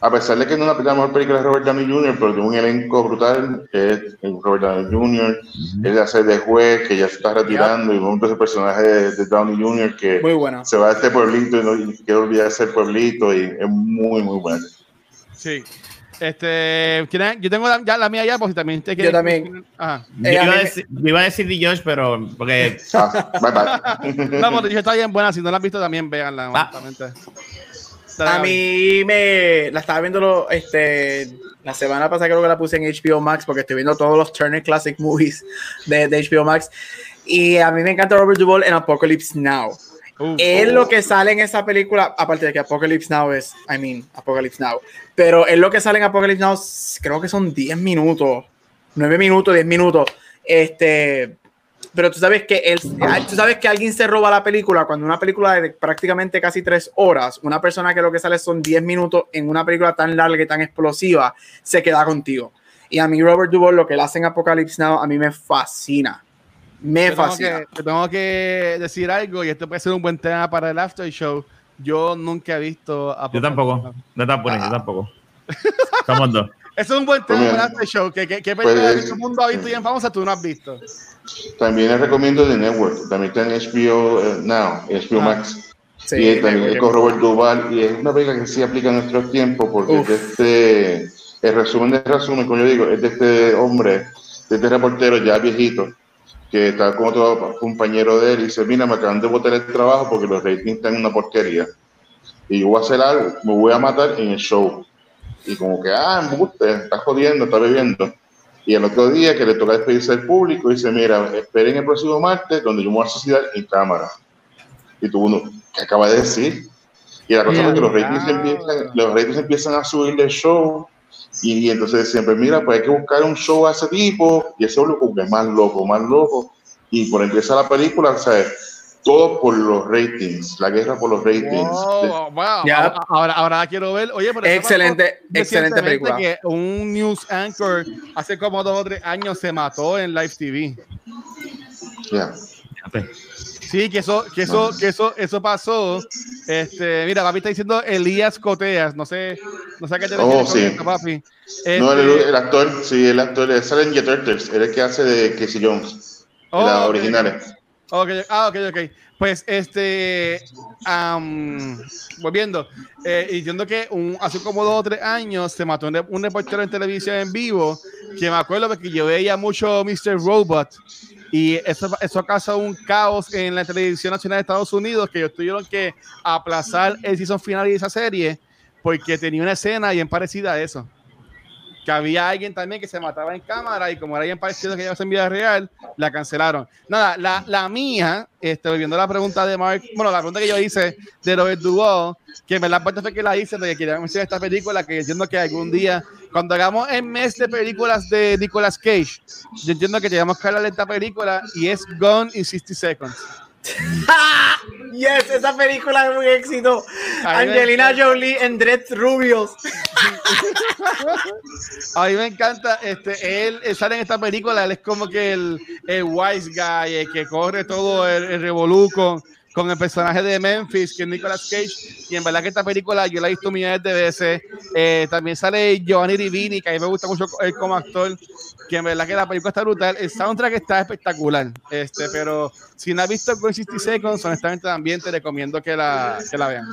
a pesar de que no es la mejor película de Robert Downey Jr., pero tiene un elenco brutal, es Robert Downey Jr., él hace de juez, que ya se está retirando, y un personaje de, Downey Jr. que se va a este pueblito y no quiere olvidar ese pueblito, y es muy, muy bueno. Sí. Este, yo tengo ya la mía ya, pues también te Yo también. Ajá. Yo, iba a decir, iba a decir de Josh, pero porque. Ah, bye bye. no, porque está bien buena. Si no la has visto, también véanla, ah. A mí me la estaba viendo este, la semana pasada, creo que la puse en HBO Max porque estoy viendo todos los Turner Classic Movies de, de HBO Max. Y a mí me encanta Robert Duvall en Apocalypse Now. es lo que sale en esa película, aparte de que Apocalypse Now es, I mean, Apocalypse Now, pero es lo que sale en Apocalypse Now, creo que son 10 minutos, 9 minutos, 10 minutos. Este, pero tú sabes que él, tú sabes que alguien se roba la película cuando una película de prácticamente casi 3 horas, una persona que lo que sale son 10 minutos en una película tan larga y tan explosiva, se queda contigo. Y a mí Robert Duvall, lo que él hace en Apocalypse Now, a mí me fascina me fascina. Tengo que, tengo que decir algo y esto puede ser un buen tema para el after show. Yo nunca he visto a Yo tampoco. No tampoco, yo tampoco. Estamos dos. Eso es un buen tema para el after show. ¿Qué, qué, qué pues, el mundo ha visto y en famosa tú no has visto? También les recomiendo The Network. También está en HBO uh, Now, HBO ah. Max. Sí, y también es con Robert Duval. Y es una película que sí aplica en nuestros tiempos porque este, el resumen de resumen, como yo digo, es de este hombre, de este reportero ya viejito que está con otro compañero de él y dice, mira, me acaban de botar el trabajo porque los ratings están en una porquería. Y yo voy a hacer algo, me voy a matar en el show. Y como que, ah, embuste, está jodiendo, está bebiendo. Y el otro día que le toca despedirse al público, dice, mira, esperen el próximo martes donde yo me voy a suicidar en cámara. Y tú uno, ¿qué acaba de decir? Y la cosa es que los ratings, empiezan, los ratings empiezan a subir del show y, entonces siempre, mira, pues hay que buscar un show a ese tipo, y ese loco es más loco, más loco. Y por empezar la película, o sea, todo por los ratings, la guerra por los ratings. Ahora, ahora quiero ver, oye, pero excelente, excelente película. Que un news anchor hace como dos o tres años se mató en live TV. Ya. Sí, que eso, que eso, que eso, eso pasó. Este, mira, papi está diciendo Elías Coteas, no sé, no sé a qué te oh, sí. papi. no, el, este, el, actor, sí, el actor, sale en Turtles, el que hace de Casey Jones, oh, las originales. Okay. Ah, ok, ok. Pues este, volviendo, eh, diciendo que un, hace como dos o tres años se mató un, un reportero en televisión en vivo, que me acuerdo porque yo veía mucho Mr. Robot y eso, eso causó un caos en la televisión nacional de Estados Unidos, que ellos tuvieron que aplazar el season final de esa serie porque tenía una escena bien parecida a eso. Que había alguien también que se mataba en cámara y como era bien parecido que ya en vida real, la cancelaron. Nada, la, la mía, este, volviendo a la pregunta de Mark, bueno, la pregunta que yo hice de Robert Duvall, que en verdad parte fue que la hice porque quería mencionar esta película que entiendo que algún día cuando hagamos el mes de películas de Nicolas Cage, yo entiendo que tenemos que hablar de esta película y es Gone in 60 Seconds. yes, esa película es un éxito. Angelina Jolie en Dread Rubios. A mí me encanta, este, él, sale en esta película, él es como que el, el wise guy, el que corre todo el, el revoluco con el personaje de Memphis, que es Nicolas Cage. Y en verdad que esta película yo la he visto millones de veces. Eh, también sale Giovanni Rivini, que a mí me gusta mucho él como actor. Que en verdad que la película está brutal. El soundtrack está espectacular. Este, pero si no has visto Con 60 Seconds, honestamente también te recomiendo que la, que la vean.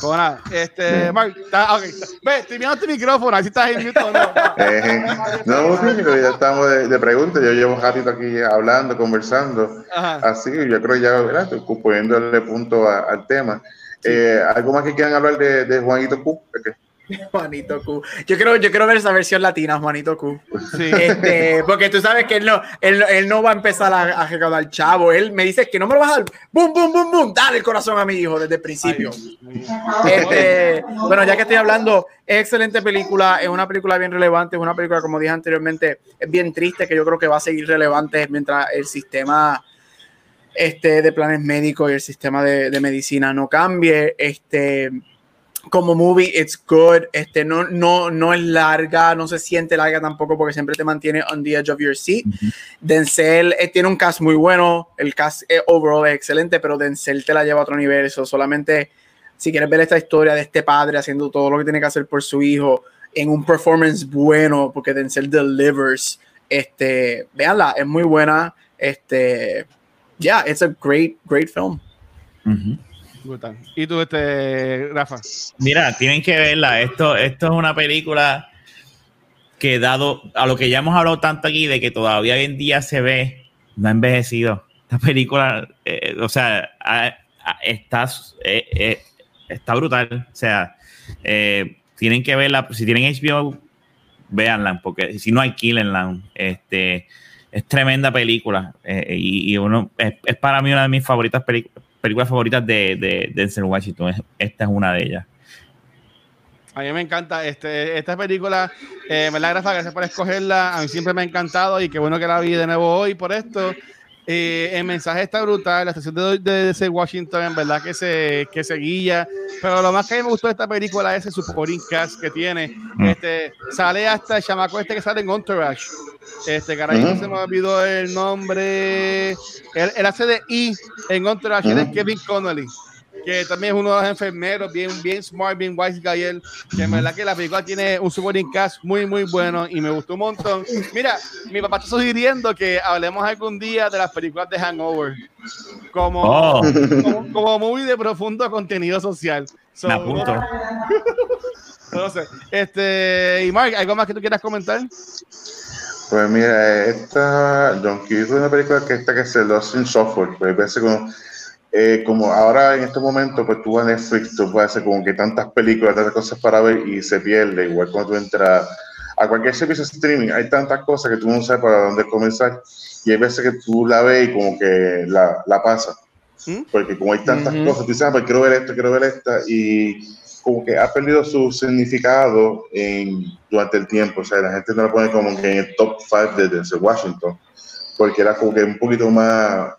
Con este, Mark, está, okay, ve, estoy mirando tu micrófono, así estás en mute no. Eh, no, ya estamos de, de preguntas, yo llevo un ratito aquí hablando, conversando, así yo creo ya, ¿verdad? poniéndole punto al tema. Eh, ¿Algo más que quieran hablar de, de Juanito Q? Juanito Q. Yo quiero, yo quiero ver esa versión latina, Juanito Q. Sí. Este, porque tú sabes que él no, él, él no va a empezar a, a, recaudar chavo. Él me dice que no me lo vas a dar. ¡Bum, bum, bum, bum! Dale el corazón a mi hijo desde el principio. este, bueno, ya que estoy hablando, es excelente película. Es una película bien relevante. Es una película, como dije anteriormente, es bien triste, que yo creo que va a seguir relevante mientras el sistema este, de planes médicos y el sistema de, de medicina no cambie. Este como movie, it's good. Este, no, no, no es larga, no se siente larga tampoco porque siempre te mantiene on the edge of your seat. Denzel eh, tiene un cast muy bueno, el cast eh, overall es excelente, pero Denzel te la lleva a otro nivel. Eso solamente, si quieres ver esta historia de este padre haciendo todo lo que tiene que hacer por su hijo en un performance bueno, porque Denzel delivers. Este, véanla, es muy buena. Este, yeah, it's a great, great film. ¿Y tú, este, Rafa? Mira, tienen que verla. Esto, esto es una película que dado a lo que ya hemos hablado tanto aquí de que todavía hoy en día se ve, no ha envejecido. Esta película, eh, o sea, está, eh, eh, está brutal. O sea, tienen que verla. Si tienen HBO, véanla, porque si no, alquílenla. Este, es tremenda película. y, uno es, para mí una de mis favoritas películas favoritas de, de, Denzel Washington. Esta es una de ellas. A mí me encanta este, esta película. Eh, me la gracias por escogerla. A mí siempre me ha encantado y qué bueno que la vi de nuevo hoy por esto. Eh, el mensaje está brutal, la estación de, de, de, Washington en verdad que se, que se guía, pero lo más que me gustó de esta película es el supporting cast que tiene. Mm. Este, sale hasta el chamaco este que sale en Entourage. Este, caray, no se me olvidó el nombre. Él, hace de I en Entourage, es Kevin Connolly que también es uno de los enfermeros, bien, bien smart, bien wise guy, él, que en verdad que la película tiene un supporting cast muy, muy bueno y me gustó un montón. Mira, mi papá está sugiriendo que hablemos algún día de las películas de Hangover, como, oh. como, muy de profundo contenido social. me apunto. No, sé. Este, y Mark, ¿algo más que tú quieras comentar? Pues mira, esta Don Quijote es una película que esta que se lo hace en software, pues parece como eh, como ahora en este momento, pues tú a Netflix, tú puedes hacer como que tantas películas, tantas cosas para ver y se pierde. Igual cuando tú entras a cualquier servicio de streaming, hay tantas cosas que tú no sabes para dónde comenzar. Y hay veces que tú la ves y como que la, la pasas. ¿Mm? Porque como hay tantas cosas, tú dices, ah, pues quiero ver esto, quiero ver esta. Y como que ha perdido su significado en, durante el tiempo. O sea, la gente no la pone como que en el top 5 de Washington. Porque era como que un poquito más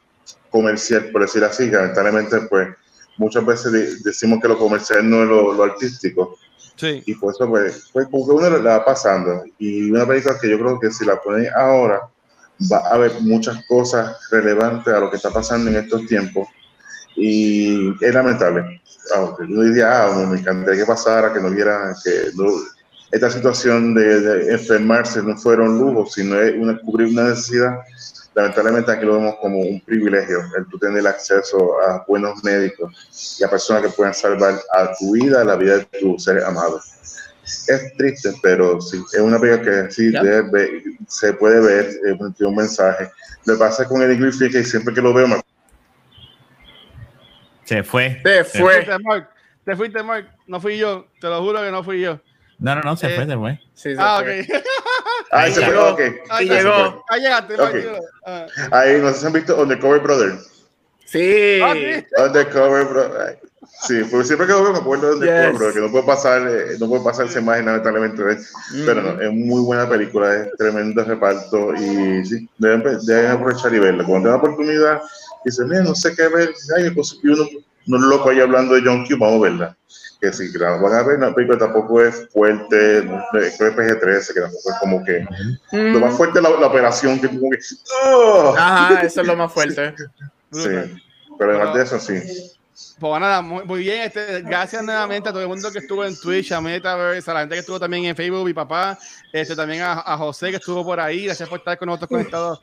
comercial, por decir así, que lamentablemente, pues, muchas veces decimos que lo comercial no es lo, artístico. Sí. Y por eso, pues, pues, como que uno la va pasando. Y una película que yo creo que si la ponen ahora, va a haber muchas cosas relevantes a lo que está pasando en estos tiempos. Y es lamentable. Aunque yo diría, ah, me encantaría que pasara, que no hubiera, que esta situación de, enfermarse no fueron lujos, sino es una, cubrir una necesidad lamentablemente aquí lo vemos como un privilegio, el tú tener acceso a buenos médicos y a personas que puedan salvar a tu vida, a la vida de tus seres amados. Es triste, pero sí, es una película que sí se puede ver, tiene un mensaje. Me pasa con Eddie Griffith que siempre que lo veo me... Se fue. Se fue. Te fuiste, Mark. Te fuiste, Mark. No fui yo. Te lo juro que no fui yo. No, no, no, se fue, se fue. Sí, se ah, fue. ok. Ahí se llegó. Okay. Ahí llegó. Ahí llegaste. Ah. Ahí no sé si han visto Undercover Brother. Sí. Ah, Undercover Brother. Sí, porque siempre que lo veo me acuerdo de Undercover Brother, que no puede pasar, eh, no puede pasar esa imagen lamentablemente. Pero no, es muy buena película, es tremendo reparto y sí, deben, deben aprovechar y verla. Cuando tengan oportunidad, dicen, mira, no sé qué ver, ay, pues, uno, uno loco ahí hablando de John Q, vamos a verla que si la van a ver, la película tampoco es fuerte, creo que PG-13, que tampoco es como que lo más fuerte es la, operación, que como que ¡oh! Ajá, eso es lo más fuerte. sí, pero además de eso sí. Pues nada, muy, bien. Este, gracias nuevamente a todo el mundo que estuvo en Twitch, a Metaverse, a la gente que estuvo también en Facebook, mi papá, este, también a, a José que estuvo por ahí. Gracias por estar con nosotros conectados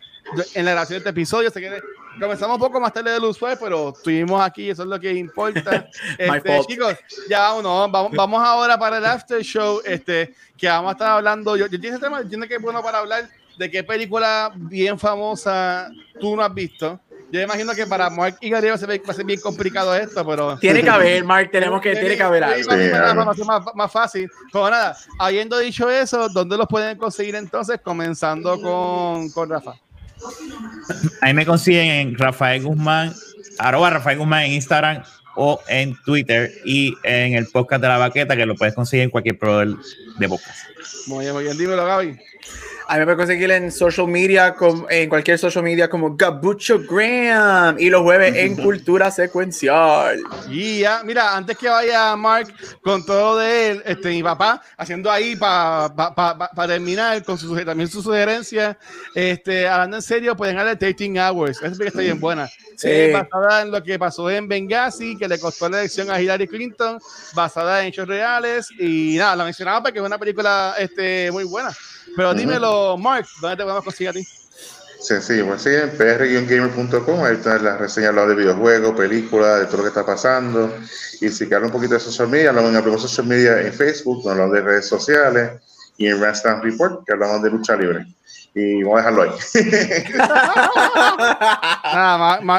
en la grabación de este episodio. Se quiere comenzamos un poco más tarde de luz fue, pero estuvimos aquí, eso es lo que importa. Este, chicos, ya uno, vamos, vamos ahora para el after show, este, que vamos a estar hablando. Yo, yo ese tema, entiendo que es bueno para hablar de qué película bien famosa tú no has visto. Yo imagino que para Mark y Gabriel va a ser bien complicado esto, pero. Tiene que haber, Mark, tenemos que, tiene, que haber algo. más, más, fácil. Pero nada, habiendo dicho eso, ¿dónde los pueden conseguir entonces? Comenzando con, con Rafa. Ahí me consiguen en Rafael Guzmán, arroba Rafael Guzmán en Instagram o en Twitter y en el podcast de la baqueta que lo puedes conseguir en cualquier proveedor de podcast. Muy bien, muy bien, dímelo Gaby. A mí me pueden conseguir en social media, en cualquier social media como Gabucho Graham y los jueves en Cultura Secuencial. Y ya, mira, antes que vaya Mark con todo de él, este, mi papá haciendo ahí para pa, terminar con su, también su sugerencia, este, hablando en serio, pueden darle Tasting Hours, esa que está bien buena. Sí. basada en lo que pasó en Benghazi, que le costó la elección a Hillary Clinton, basada en hechos reales. Y nada, la mencionaba porque es una película este, muy buena. Pero dímelo, Mark, ¿dónde te podemos conseguir a ti? Sencillo, pues sí, en pr-gamer.com, ahí está la reseña de videojuegos, películas, de todo lo que está pasando. Y si quieren un poquito de social media, hablamos en Hablamos Social Media en Facebook, hablamos de redes sociales y en Random Report, que hablamos de lucha libre. Y vamos a dejarlo ahí.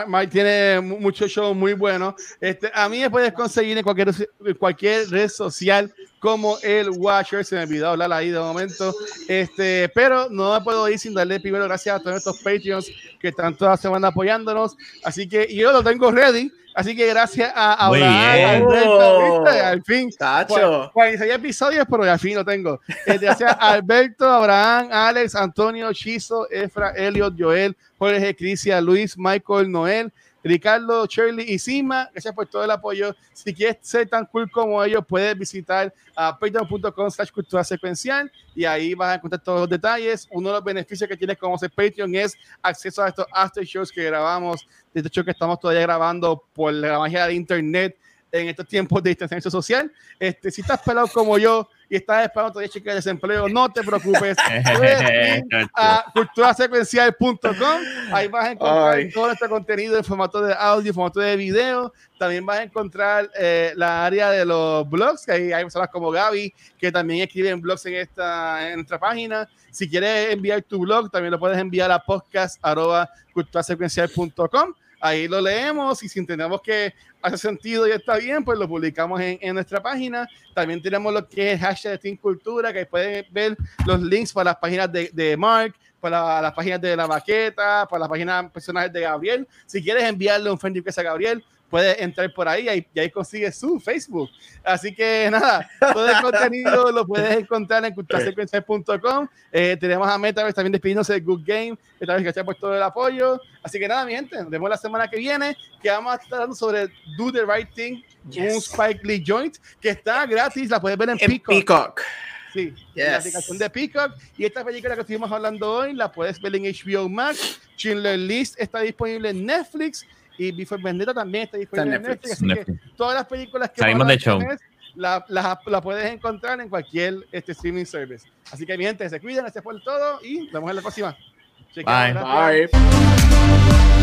Mike, tiene muchos shows muy buenos. Este, a mí me puedes conseguir en cualquier, cualquier red social como el Watcher. Se me olvidó hablar ahí de momento. Este, pero no me puedo ir sin darle primero gracias a todos estos Patreons que están toda la semana apoyándonos. Así que yo lo tengo ready. Así que gracias a Abraham, Alberto, al fin. Tacho. 46 episodios, pero al fin lo tengo. Eh, gracias a Alberto, Abraham, Alex, Antonio, Chizo, Efra, Elliot, Joel, Jorge, Crisia, Luis, Michael, Noel, Ricardo, Shirley y Sima, gracias por todo el apoyo. Si quieres ser tan cool como ellos, puedes visitar a patreon.com slash cultura secuencial y ahí vas a encontrar todos los detalles. Uno de los beneficios que tienes como ser Patreon es acceso a estos after shows que grabamos, de hecho que estamos todavía grabando por la magia de internet en estos tiempos de distanciamiento social. Este, si estás pelado como yo y estás esperando todavía cheque de desempleo, no te preocupes. a culturasecuencial.com. Ahí vas a encontrar todo este contenido en formato de audio, en formato de video. También vas a encontrar eh, la área de los blogs, que ahí hay personas como Gaby, que también escriben blogs en, esta, en nuestra página. Si quieres enviar tu blog, también lo puedes enviar a podcast.culturasecuencial.com ahí lo leemos y si entendemos que hace sentido y está bien, pues lo publicamos en, nuestra página. También tenemos lo que es hashtag de Team Cultura, que pueden ver los links para las páginas de, de Mark, para las páginas de la baqueta, para las páginas personales de Gabriel. Si quieres enviarle un friend request a Gabriel, puedes entrar por ahí y, ahí consigues su Facebook. Así que nada, todo el contenido lo puedes encontrar en culturasecuencial.com. Eh, tenemos a Metaverse también despidiéndose de Good Game. Esta gracias por todo el apoyo. Así que nada, mi gente, nos vemos la semana que viene, que vamos a estar hablando sobre Do the Right Thing, un Spike Lee Joint, que está gratis, la puedes ver en, Peacock. Peacock. Sí, la aplicación de Peacock. Y esta película que estuvimos hablando hoy la puedes ver en HBO Max. Schindler List está disponible en Netflix y Before Vendetta también está disponible en Netflix. Así que todas las películas que Salimos de show. La, la, la, puedes encontrar en cualquier este, streaming service. Así que, mi gente, se cuidan, gracias por todo y nos vemos en la próxima. Bye. Bye.